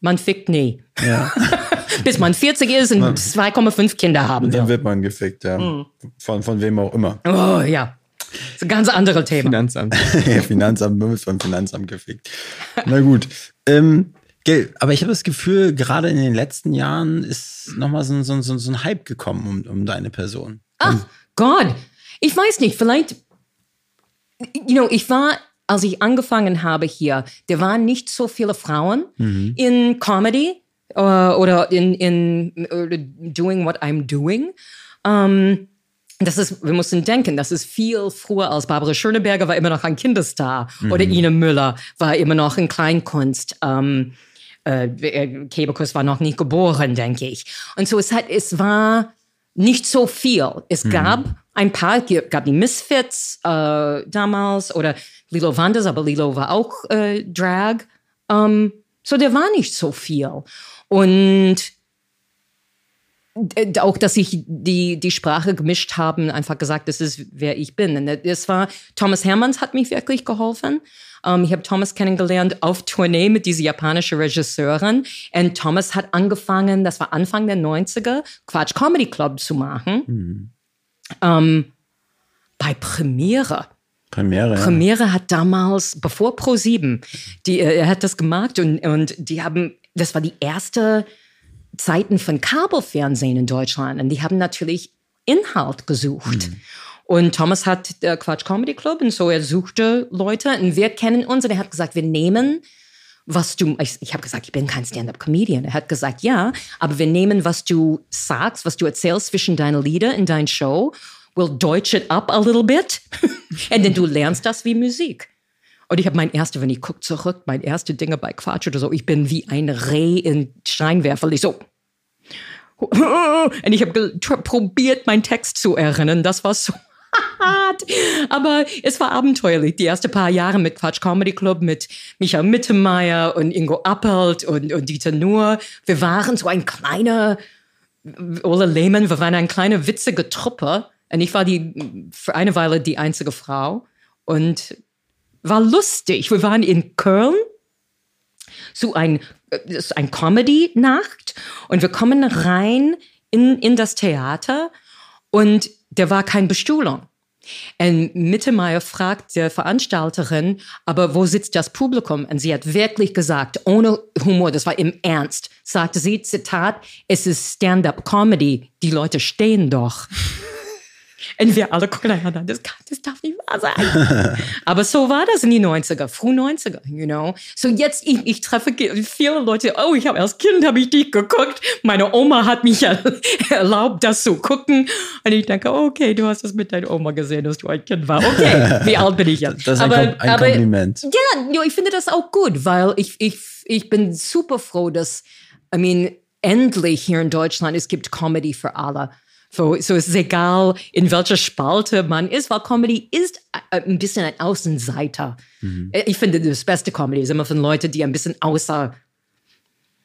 man fickt nie. Bis man 40 ist und 2,5 Kinder haben Dann will. wird man gefickt, ja. Hm. Von, von wem auch immer. Oh ja, das ist ein ganz anderes Thema. Finanzamt. Ja, Finanzamt, man wird vom Finanzamt gefickt. Na gut. Ähm, aber ich habe das Gefühl, gerade in den letzten Jahren ist nochmal so, ein- so, so, so ein Hype gekommen um, um deine Person. Ach Gott, ich weiß nicht, vielleicht, you know, ich war, als ich angefangen habe hier, da waren nicht so viele Frauen in Comedy äh, oder in, in oder doing what I'm doing. Ähm, das ist, wir müssen denken, das ist viel früher als Barbara Schöneberger war immer noch ein Kinderstar oder Ine Müller war immer noch in Kleinkunst. Ähm, äh, Kebekus war noch nicht geboren, denke ich. Und so es hat, es war nicht so viel. Es gab ein paar, gab die Misfits äh, damals oder Lilo Wanders, aber Lilo war auch äh, Drag. Ähm, so der war nicht so viel. Und auch, dass ich die, die Sprache gemischt haben, einfach gesagt, das ist, wer ich bin. Und war, Thomas Hermanns hat mich wirklich geholfen. Ähm, ich habe Thomas kennengelernt auf Tournee mit dieser japanischen Regisseurin. Und Thomas hat angefangen, das war Anfang der 90er, Quatsch Comedy Club zu machen. Ähm, bei Premiere. Premiere. Premiere hat damals, bevor Pro7, die, äh, er hat das gemacht und, und die haben, das war die erste Zeiten von Kabelfernsehen in Deutschland und die haben natürlich Inhalt gesucht. Und Thomas hat äh, Quatsch Comedy Club und so er suchte Leute und wir kennen uns und er hat gesagt, wir nehmen was du, ich, ich habe gesagt, ich bin kein Stand-up-Comedian. Er hat gesagt, ja, aber wir nehmen, was du sagst, was du erzählst zwischen deinen Lieder in deiner Show, we'll deutsch it up a little bit und dann du lernst das wie Musik. Und ich habe mein erste, wenn ich gucke zurück, mein erste Dinge bei Quatsch oder so, ich bin wie ein Reh in Scheinwerfer. Ich so. Und ich habe probiert, meinen Text zu erinnern. Das war so hart. Aber es war abenteuerlich. Die ersten paar Jahre mit Quatsch Comedy Club, mit Michael Mittermeier und Ingo Appelt und, und Dieter Nuhr. Wir waren so ein kleiner, Ole Lehmann, wir waren eine kleine witzige Truppe. Und ich war die, für eine Weile die einzige Frau. Und war lustig. Wir waren in Köln so ein, äh, ein Comedy-Nacht und wir kommen rein in, in das Theater und der war kein Bestuhlung. Und Mittermeier fragt der Veranstalterin, aber wo sitzt das Publikum? Und sie hat wirklich gesagt, ohne Humor, das war im Ernst, sagte sie, Zitat, es ist Stand-up-Comedy, die Leute stehen doch. Und wir alle gucken einander, das, kann, das darf nicht wahr sein. Aber so war das in die 90er, früh 90er, you know. So jetzt, ich, ich treffe viele Leute, oh, ich habe als Kind, habe ich dich geguckt. Meine Oma hat mich erlaubt, das zu gucken. Und ich denke, okay, du hast das mit deiner Oma gesehen, dass du ein Kind war. Okay, wie alt bin ich jetzt? Das ist ein, aber, Kom ein aber, Kompliment. Ja, ich finde das auch gut, weil ich, ich, ich bin super froh, dass, I mean, endlich hier in Deutschland, es gibt Comedy für alle. So, so es ist egal, in welcher Spalte man ist, weil Comedy ist äh, ein bisschen ein Außenseiter. Äh, Ich finde, das beste Comedy ist immer von Leuten, die ein bisschen außer,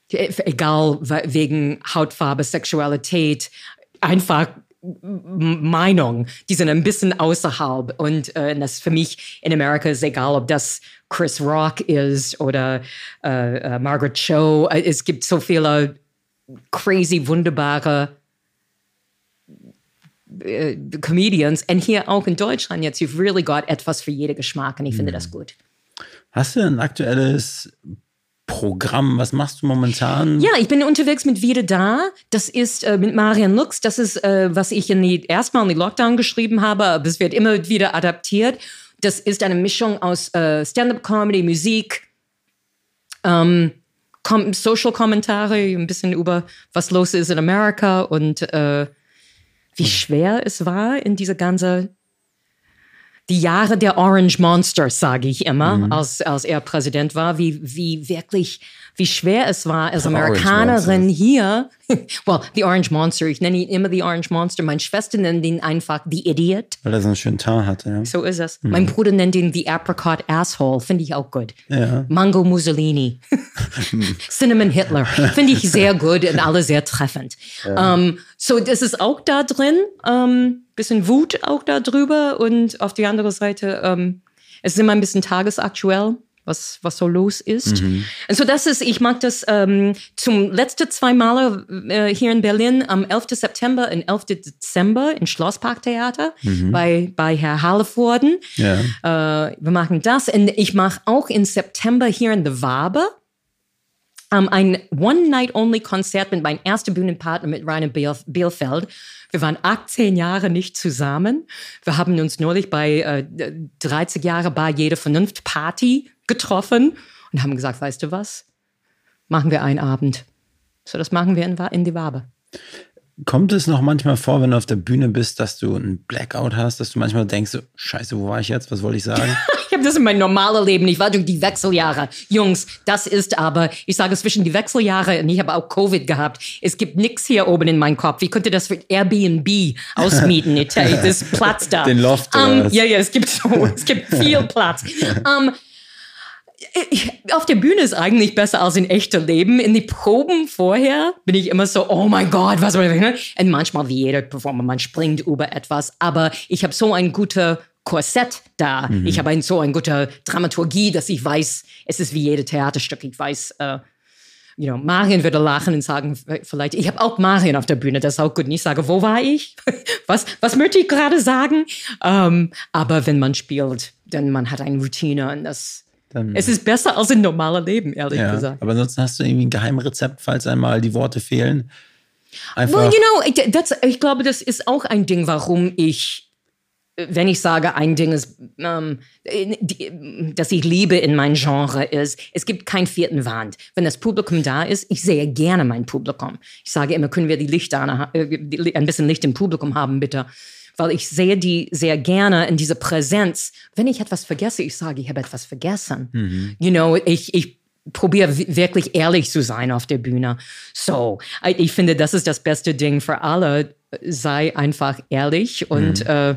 egal we- wegen Hautfarbe, Sexualität, einfach Meinung, die sind ein bisschen außerhalb. Und äh, das für mich in Amerika ist egal, ob das Chris Rock ist oder äh, äh, Margaret Cho. Äh, Es gibt so viele crazy, wunderbare äh, Comedians. Und hier auch in Deutschland jetzt, you've really got etwas für jede Geschmack und ich finde das gut. Hast du ein aktuelles Programm? Was machst du momentan? Ja, ich bin unterwegs mit Wieder da. Das ist äh, mit Marian Lux. Das ist, äh, was ich in die, erstmal in die Lockdown geschrieben habe, aber es wird immer wieder adaptiert. Das ist eine Mischung aus äh, Stand-up-Comedy, Musik, ähm, Com Social-Kommentare, ein bisschen über was los ist in Amerika und äh, wie schwer es war in diese ganze die Jahre der Orange Monsters, sage ich immer, als, als er Präsident war, wie, wie wirklich, wie schwer es war, als Amerikanerin hier, well, the Orange Monster, ich nenne ihn immer the Orange Monster, meine Schwester nennt ihn einfach the Idiot, Weil er so einen schönen Teint hatte. Ja. so ist es. Mein Bruder nennt ihn the Apricot Asshole, finde ich auch gut. Ja. Mango Mussolini, Cinnamon Hitler, finde ich sehr gut und alle sehr treffend. Ähm, so, das ist auch da drin, ähm, bisschen Wut auch da drüber und auf die andere Seite, ähm, es ist immer ein bisschen tagesaktuell. Was, was so los ist. Und so das ist, ich mag das ähm, zum letzten zwei Male äh, hier in Berlin am 11. September und 11. Dezember im Schlossparktheater bei, bei Herr Haleforden. Ja. Äh, wir machen das. Und ich mache auch im September hier in der Wabe ähm, ein One-Night-Only-Konzert mit meinem ersten Bühnenpartner mit Rainer Biel Bielfeld. Wir waren 18 Jahre nicht zusammen. Wir haben uns neulich bei äh, 30 Jahre Bar Jede Vernunft Party getroffen und haben gesagt, weißt du was? Machen wir einen Abend. So, das machen wir in, in die Wabe. Kommt es noch manchmal vor, wenn du auf der Bühne bist, dass du einen Blackout hast, dass du manchmal denkst, so, scheiße, wo war ich jetzt? Was wollte ich sagen? Ich habe das in meinem normalen Leben. Ich war durch die Wechseljahre. Jungs, das ist aber, ich sage zwischen die Wechseljahre und ich habe auch Covid gehabt. Es gibt nichts hier oben in meinem Kopf. Ich könnte das für Airbnb ausmieten. Ich- Das ist Platz da. Den Loft oder Ähm, ja, ja, es gibt so, es gibt viel Platz. Ähm, ich- auf der Bühne ist eigentlich besser als in echter Leben. In die Proben vorher bin ich immer so, oh mein Gott, was soll ich ne? Und manchmal wie jeder Performer, man springt über etwas. Aber ich habe so ein guter Korsett da. Ich habe ein, so eine gute Dramaturgie, dass ich weiß, es ist wie jedes Theaterstück. Ich weiß, äh, you know, Marion würde lachen und sagen, vielleicht, ich habe auch Marion auf der Bühne, das ist auch gut. Und ich sage, wo war ich? Was, was möchte ich gerade sagen? Ähm, aber wenn man spielt, dann man hat eine Routine und das, es ist besser als im normalen Leben, ehrlich ja. gesagt. Aber ansonsten hast du irgendwie ein Geheimrezept, falls einmal die Worte fehlen. Einfach. Well, you know, das, ich glaube, das ist auch ein Ding, warum ich wenn ich sage, ein Ding ist, ähm, die, dass ich liebe in mein Genre ist, es gibt keinen vierten Wand. Wenn das Publikum da ist, ich sehe gerne mein Publikum. Ich sage immer, können wir die Lichter, äh, ein bisschen Licht im Publikum haben, bitte. Weil ich sehe die sehr gerne in dieser Präsenz. Wenn ich etwas vergesse, ich sage, ich habe etwas vergessen. You know, ich, ich probiere wi- wirklich ehrlich zu sein auf der Bühne. So, I- ich finde, das ist das beste Ding für alle. Sei einfach ehrlich und äh,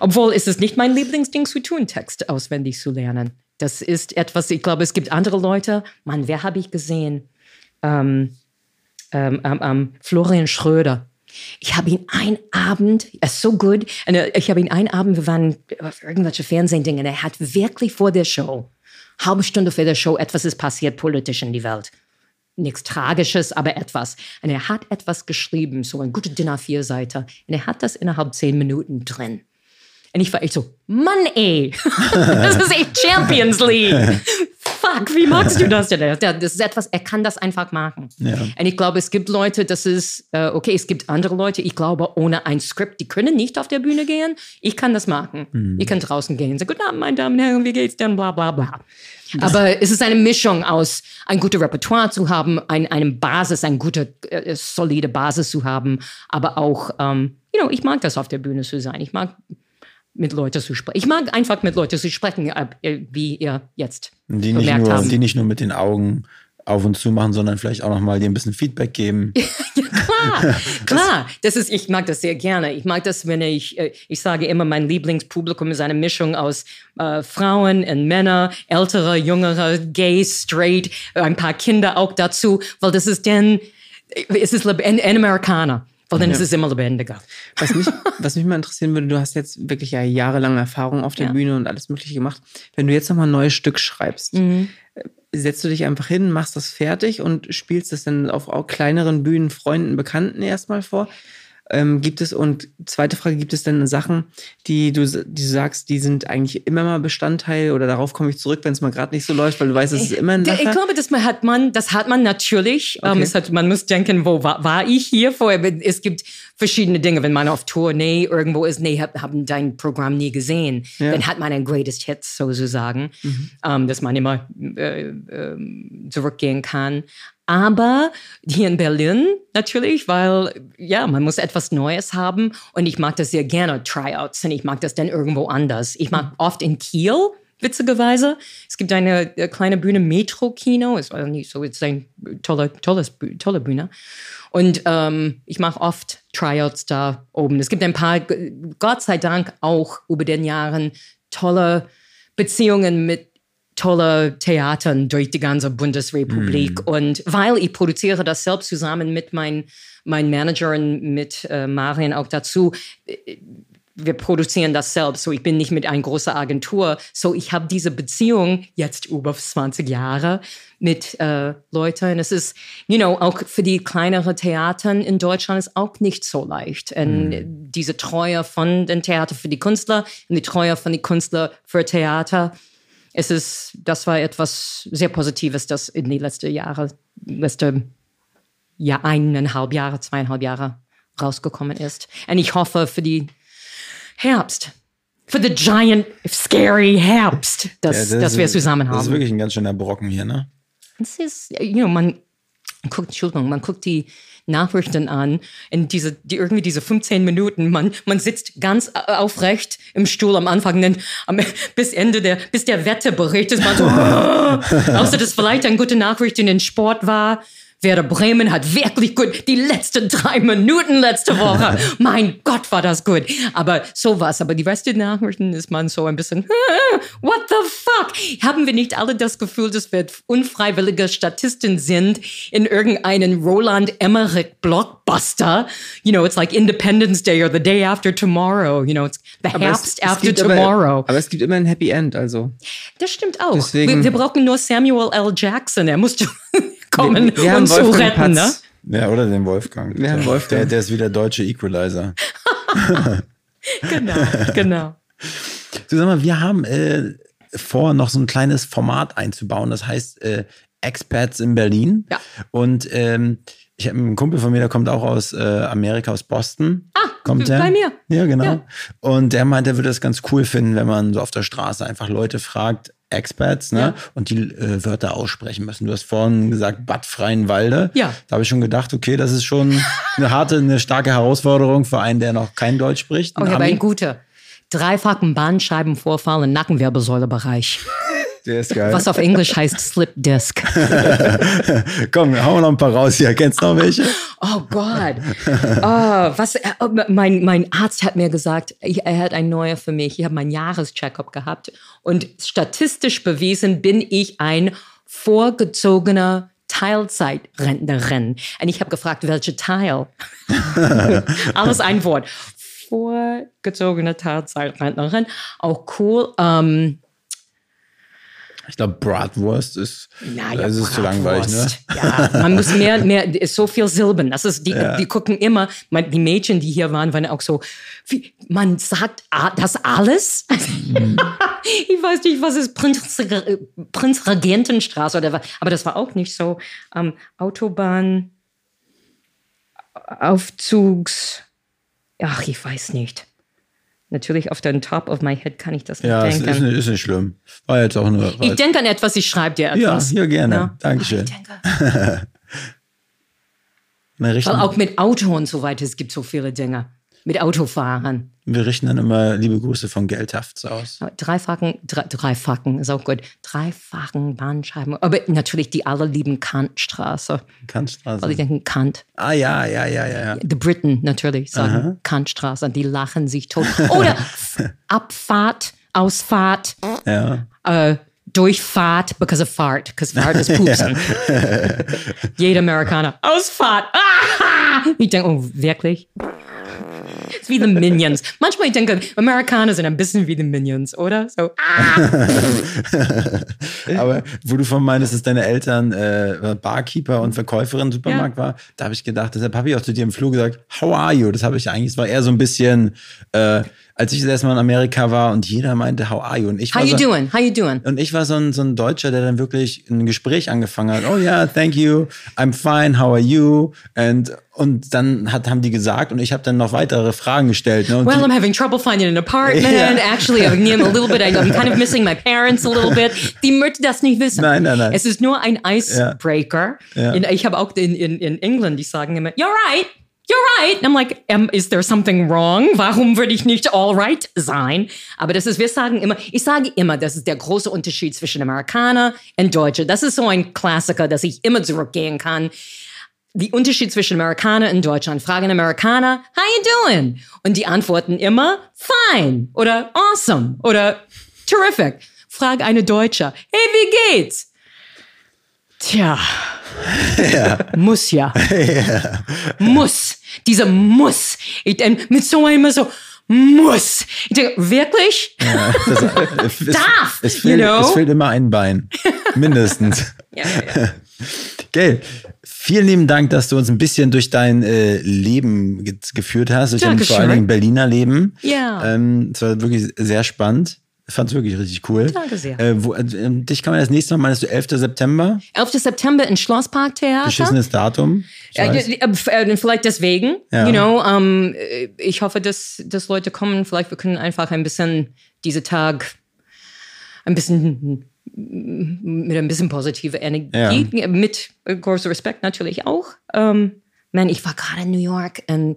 obwohl es ist nicht mein Lieblingsding zu tun, Text auswendig zu lernen. Das ist etwas, ich glaube, es gibt andere Leute. Mann, wer habe ich gesehen? Ähm, ähm, ähm, ähm, Florian Schröder. Ich habe ihn einen Abend, er ist so gut, äh, ich habe ihn einen Abend, wir waren auf irgendwelche Fernsehdinge, er hat wirklich vor der Show, halbe Stunde vor der Show, etwas ist passiert politisch in die Welt. Nichts Tragisches, aber etwas. Und er hat etwas geschrieben, so ein guter DIN A4-Seite. Und er hat das innerhalb zehn Minuten drin. Und ich war echt so, Mann, ey, das ist echt Champions League. Fuck, wie magst du das denn? Das ist etwas, er kann das einfach machen. Ja. Und ich glaube, es gibt Leute, das ist, äh, okay, es gibt andere Leute, ich glaube, ohne ein Skript, die können nicht auf der Bühne gehen. Ich kann das machen. Ich kann draußen gehen und sagen, guten Abend, meine Damen und Herren, wie geht's denn, bla, bla, bla. Aber es ist eine Mischung aus ein gutes Repertoire zu haben, ein, eine Basis, eine gute, äh, solide Basis zu haben, aber auch, ähm, you know, ich mag das auf der Bühne zu sein. Ich mag mit Leuten zu sprechen. Ich mag einfach mit Leuten zu sprechen, äh, wie ihr jetzt Die nicht, bemerkt nur, haben. die nicht nur mit den Augen auf und zu machen, sondern vielleicht auch nochmal dir ein bisschen Feedback geben. Klar, klar. Das ist, ich mag das sehr gerne. Ich mag das, wenn ich, äh, ich sage immer, mein Lieblingspublikum ist eine Mischung aus äh, Frauen und Männer, ältere, jüngere, gay, straight, ein paar Kinder auch dazu, weil das ist dann, es ist ein Amerikaner, weil dann ist es immer lebendiger. Was mich, was mich mal interessieren würde, du hast jetzt wirklich ja jahrelange Erfahrung auf der Ja. Bühne und alles Mögliche gemacht. Wenn du jetzt nochmal ein neues Stück schreibst, Mhm. äh, setzt du dich einfach hin, machst das fertig und spielst das dann auf kleineren Bühnen Freunden, Bekannten erstmal vor? Ähm, gibt es, und zweite Frage, gibt es denn Sachen, die du, die du sagst, die sind eigentlich immer mal Bestandteil oder darauf komme ich zurück, wenn es mal gerade nicht so läuft, weil du weißt, es ist immer ein Ich Lacher? glaube, das hat man, das hat man natürlich. Ähm, Okay. es hat, man muss denken, wo war, war ich hier vorher? Es gibt verschiedene Dinge. Wenn man auf Tournee irgendwo ist, nee, hab, haben dein Programm nie gesehen, Ja. dann hat man ein Greatest Hits sozusagen, ähm, dass man immer äh, ähm, zurückgehen kann. Aber hier in Berlin natürlich, weil ja, man muss etwas Neues haben und ich mag das sehr gerne, Tryouts, und ich mag das dann irgendwo anders. Ich mag oft in Kiel, witzigerweise. Es gibt eine äh, kleine Bühne, Metro-Kino, ist also nicht so, ist ein tolle, tolles, tolle Bühne. Und ähm, ich mache oft Tryouts da oben. Es gibt ein paar, Gott sei Dank auch über den Jahren tolle Beziehungen mit tolle Theatern durch die ganze Bundesrepublik. Und weil ich produziere das selbst zusammen mit meinem mein Manager und mit äh, Marian auch dazu, äh, wir produzieren das selbst. So, ich bin nicht mit einer großen Agentur. So, ich habe diese Beziehung jetzt über 20 Jahre mit äh, Leuten. Es ist, you know, auch für die kleineren Theatern in Deutschland ist auch nicht so leicht. Und diese Treue von den Theater für die Künstler und die Treue von den Künstler für Theater es ist, das war etwas sehr Positives, das in die letzten Jahre, letzte ja, eineinhalb Jahre, zweieinhalb Jahre rausgekommen ist. Und ich hoffe für die Herbst, für the giant, scary Herbst, dass, Ja, dass wir ist- zusammen Das ist haben. wirklich ein ganz schöner Brocken hier, ne? Es ist, you know, man guckt, Entschuldigung, man guckt die Nachrichten an und diese, die irgendwie diese 15 Minuten, man, man sitzt ganz äh, aufrecht im Stuhl am Anfang, dann am, bis Ende der, bis der Wetterbericht ist man so, außer dass vielleicht eine gute Nachricht in den Sport war. Werder Bremen hat wirklich gut die letzten drei Minuten letzte Woche. mein Gott, war das gut. Aber sowas. Aber die Rest der Nachrichten ist man so ein bisschen, what the fuck? Haben wir nicht alle das Gefühl, dass wir unfreiwillige Statisten sind in irgendeinen Roland Emmerich Blockbuster? You know, it's like Independence Day or the day after tomorrow. You know, it's the Aber es- Herbst es after gibt aber- tomorrow. Aber es gibt immer ein Happy End, also. das stimmt auch. Deswegen- wir, wir brauchen nur Samuel L. Jackson. Er musste kommen Wir- wir haben und zu Wolfgang retten, ne? Patz. Ja, oder den Wolfgang. Wir haben der, Wolfgang. Der, der ist wieder deutsche Equalizer. Genau, genau. Sag mal, wir haben äh, vor, noch so ein kleines Format einzubauen. Das heißt äh, Expats in Berlin. Ja. Und ähm, ich habe einen Kumpel von mir, der kommt auch aus äh, Amerika, aus Boston. Ah, Kommt der? Bei mir. Ja, genau. Ja. Und der meint, er würde es ganz cool finden, wenn man so auf der Straße einfach Leute fragt, Expats, ne? Ja. Und die äh, Wörter aussprechen müssen. Du hast vorhin gesagt, Bad Freienwalde. Ja. Da habe ich schon gedacht, okay, das ist schon eine harte, eine starke Herausforderung für einen, der noch kein Deutsch spricht. Ein ich habe Ami. einen guten. Dreifachen Bandscheibenvorfall im Nackenwirbelsäulebereich. Der ist geil. Was auf Englisch heißt Slip Disc. Komm, hauen wir noch ein paar raus hier. Kennst du noch welche? Oh Gott. Oh, was, oh, mein, mein Arzt hat mir gesagt, er hat ein neuer für mich. Ich habe meinen Jahrescheckup gehabt und statistisch bewiesen bin ich ein vorgezogener Teilzeitrentnerin. Und ich habe gefragt, welche Teil? Alles ein Wort. Vorgezogene Teilzeitrentnerin. Auch cool. Ähm, Ich glaube, Bratwurst ist, naja, das ist zu langweilig, ne? Bratwurst. Ja, man muss mehr, mehr, so viel Silben. Das ist, die, die gucken immer, die Mädchen, die hier waren, waren auch so, wie, man sagt das alles? Mhm. ich weiß nicht, was ist Prinz, Prinzregentenstraße oder was, aber das war auch nicht so. Ähm, Autobahn, Aufzugs, ach, ich weiß nicht. Natürlich auf den Top of my head kann ich das nicht Ja, denken. ist, nicht- ist nicht schlimm. War jetzt auch nur. ich denke an etwas, ich schreibe dir ja, etwas. hier gerne. Ja. Dankeschön. Ich denke. Weil auch mit Auto und so weiter, es gibt so viele Dinge. Mit Autofahren. wir richten dann immer liebe Grüße von Geldhafts aus. Dreifachen, drei, dreifachen ist auch gut. Dreifachen Bahnscheiben. Aber natürlich, die alle lieben Kantstraße. Kantstraße. Weil die denken Kant. Ah, ja, ja, ja, ja. Die Briten natürlich sagen Kantstraße. Die lachen sich tot. Oder Abfahrt, Ausfahrt, ja. äh, Durchfahrt because of fart. Because fart is pupsen. Jeder Amerikaner. Ausfahrt. Ah! Ich denke, oh, wirklich? Ist wie die Minions. Manchmal ich denke Amerikaner sind ein bisschen wie die Minions, oder? So, ah! Aber wo du von meinst, dass deine Eltern äh, Barkeeper und Verkäuferin im Supermarkt war, da habe ich gedacht, deshalb habe ich auch zu dir im Flug gesagt, how are you? Das habe ich eigentlich, es war eher so ein bisschen, äh, als ich das erste Mal in Amerika war und jeder meinte, how are you? Und ich How war you so, doing? How you doing? Und ich war so ein, so ein Deutscher, der dann wirklich ein Gespräch angefangen hat. Oh ja, thank you, I'm fine, how are you? And, und dann hat, haben die gesagt und ich habe dann noch weitere Fragen gestellt. Ne? Well, I'm having trouble finding an apartment. Ja. Actually, I'm a little bit, I'm kind of missing my parents a little bit. Die möchte das nicht wissen. Nein, nein, nein. Es ist nur ein Icebreaker. Ja. In, ich habe auch in, in, in England, die sagen immer, you're right. You're right. And I'm like, um, is there something wrong? Warum würde ich nicht all right sein? Aber das ist, wir sagen immer, ich sage immer, das ist der große Unterschied zwischen Amerikaner und Deutsche. Das ist so ein Klassiker, dass ich immer zurückgehen kann die Unterschied zwischen Amerikaner und Deutschland. Fragen Amerikaner, how you doing? Und die antworten immer, fine oder awesome oder terrific. Frag eine Deutsche, hey, wie geht's? Tja, muss ja. Muss. Dieser Muss. Ich mit so einem so, muss. Ich denke, wirklich? es, es, Darf, es, fehlt, you know? es fehlt immer ein Bein. Mindestens. Ja, ja, ja. Gell. Vielen lieben Dank, dass du uns ein bisschen durch dein äh, Leben ge geführt hast, durch dein vor allen. Dingen Berliner Leben. Ja. Ähm, es war wirklich sehr spannend. Ich fand es wirklich richtig cool. Danke sehr. Äh, wo, äh, dich kann man das nächste Mal, meinst du 11. September? 11. September im Schlossparktheater. Beschissenes Datum. D- äh, äh, vielleicht deswegen, Ja. you know, ähm, äh, ich hoffe, dass, dass Leute kommen. Vielleicht wir können einfach ein bisschen diese Tag ein bisschen mit ein bisschen positive Energie, mit äh, großem Respekt natürlich auch. Ähm, man, ich war gerade in New York und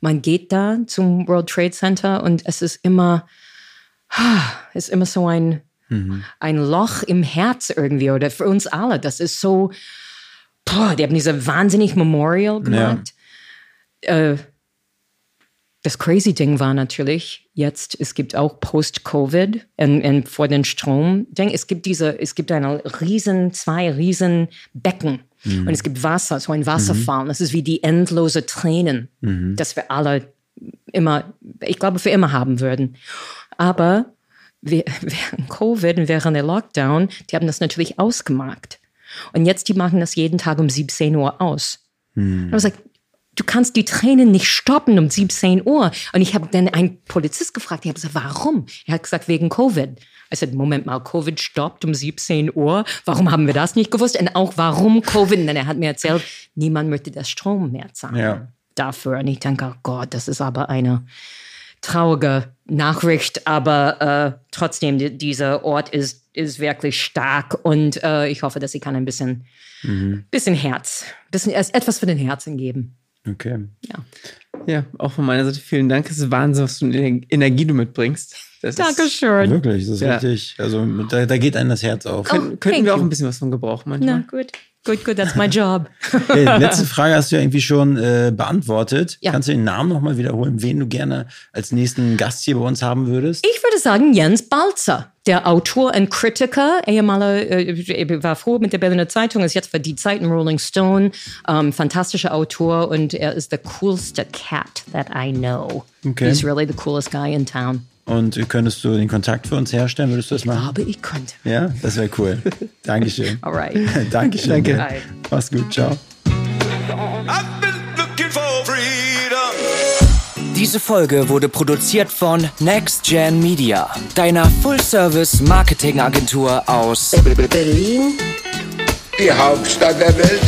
man geht da zum World Trade Center und es ist immer, ist immer so ein, ein Loch im Herz irgendwie oder für uns alle. Das ist so, boah, die haben diese wahnsinnig Memorial gemacht. Äh, das crazy Ding war natürlich jetzt, es gibt auch Post-Covid und, und vor den Strom-Ding, es gibt diese, es gibt eine riesen, zwei riesen Becken und es gibt Wasser, so ein Wasserfall. Das ist wie die endlose Tränen, das wir alle immer, ich glaube, für immer haben würden. Aber während Covid und während der Lockdown, die haben das natürlich ausgemacht. Und jetzt, die machen das jeden Tag um 17 Uhr aus. Und I was like, du kannst die Tränen nicht stoppen um 17 Uhr. Und ich habe dann einen Polizist gefragt, ich habe gesagt, warum? Er hat gesagt, wegen Covid. Ich sagte, Moment mal, Covid stoppt um 17 Uhr. Warum haben wir das nicht gewusst? Und auch warum Covid? Und dann er hat mir erzählt, niemand möchte das Strom mehr zahlen. Ja. dafür. Und ich denke, oh Gott, das ist aber eine traurige Nachricht, aber äh, trotzdem, die, dieser Ort ist, ist wirklich stark und äh, ich hoffe, dass sie kann ein bisschen, bisschen Herz, bisschen etwas für den Herzen geben. Okay. Ja. Ja, auch von meiner Seite vielen Dank. Es ist Wahnsinn, was für eine Energie du mitbringst. Das ist- Dankeschön. Wirklich, das ist Ja. richtig. Also da, da geht einem das Herz auf. Oh, Könnten thank wir auch ein bisschen was von gebrauchen Na manchmal. gut, gut, gut, that's my job. Okay, letzte Frage hast du ja irgendwie schon äh, beantwortet. Ja. Kannst du den Namen nochmal wiederholen, wen du gerne als nächsten Gast hier bei uns haben würdest? Ich würde sagen Jens Balzer, der Autor und Kritiker, ehemaliger, äh, war früher mit der Berliner Zeitung, ist jetzt für die Zeit in Rolling Stone, ähm, fantastischer Autor und er ist the coolste cat that I know. Okay. He's really the coolest guy in town. Und könntest du den Kontakt für uns herstellen? Würdest du das machen? Aber ich könnte. Ja, das wäre cool. Dankeschön. Alright. Dankeschön. Danke. Danke. Mach's gut. Ciao. I've been looking for freedom. Diese Folge wurde produziert von Next Gen Media, deiner Full-Service-Marketing-Agentur aus Berlin, die Hauptstadt der Welt.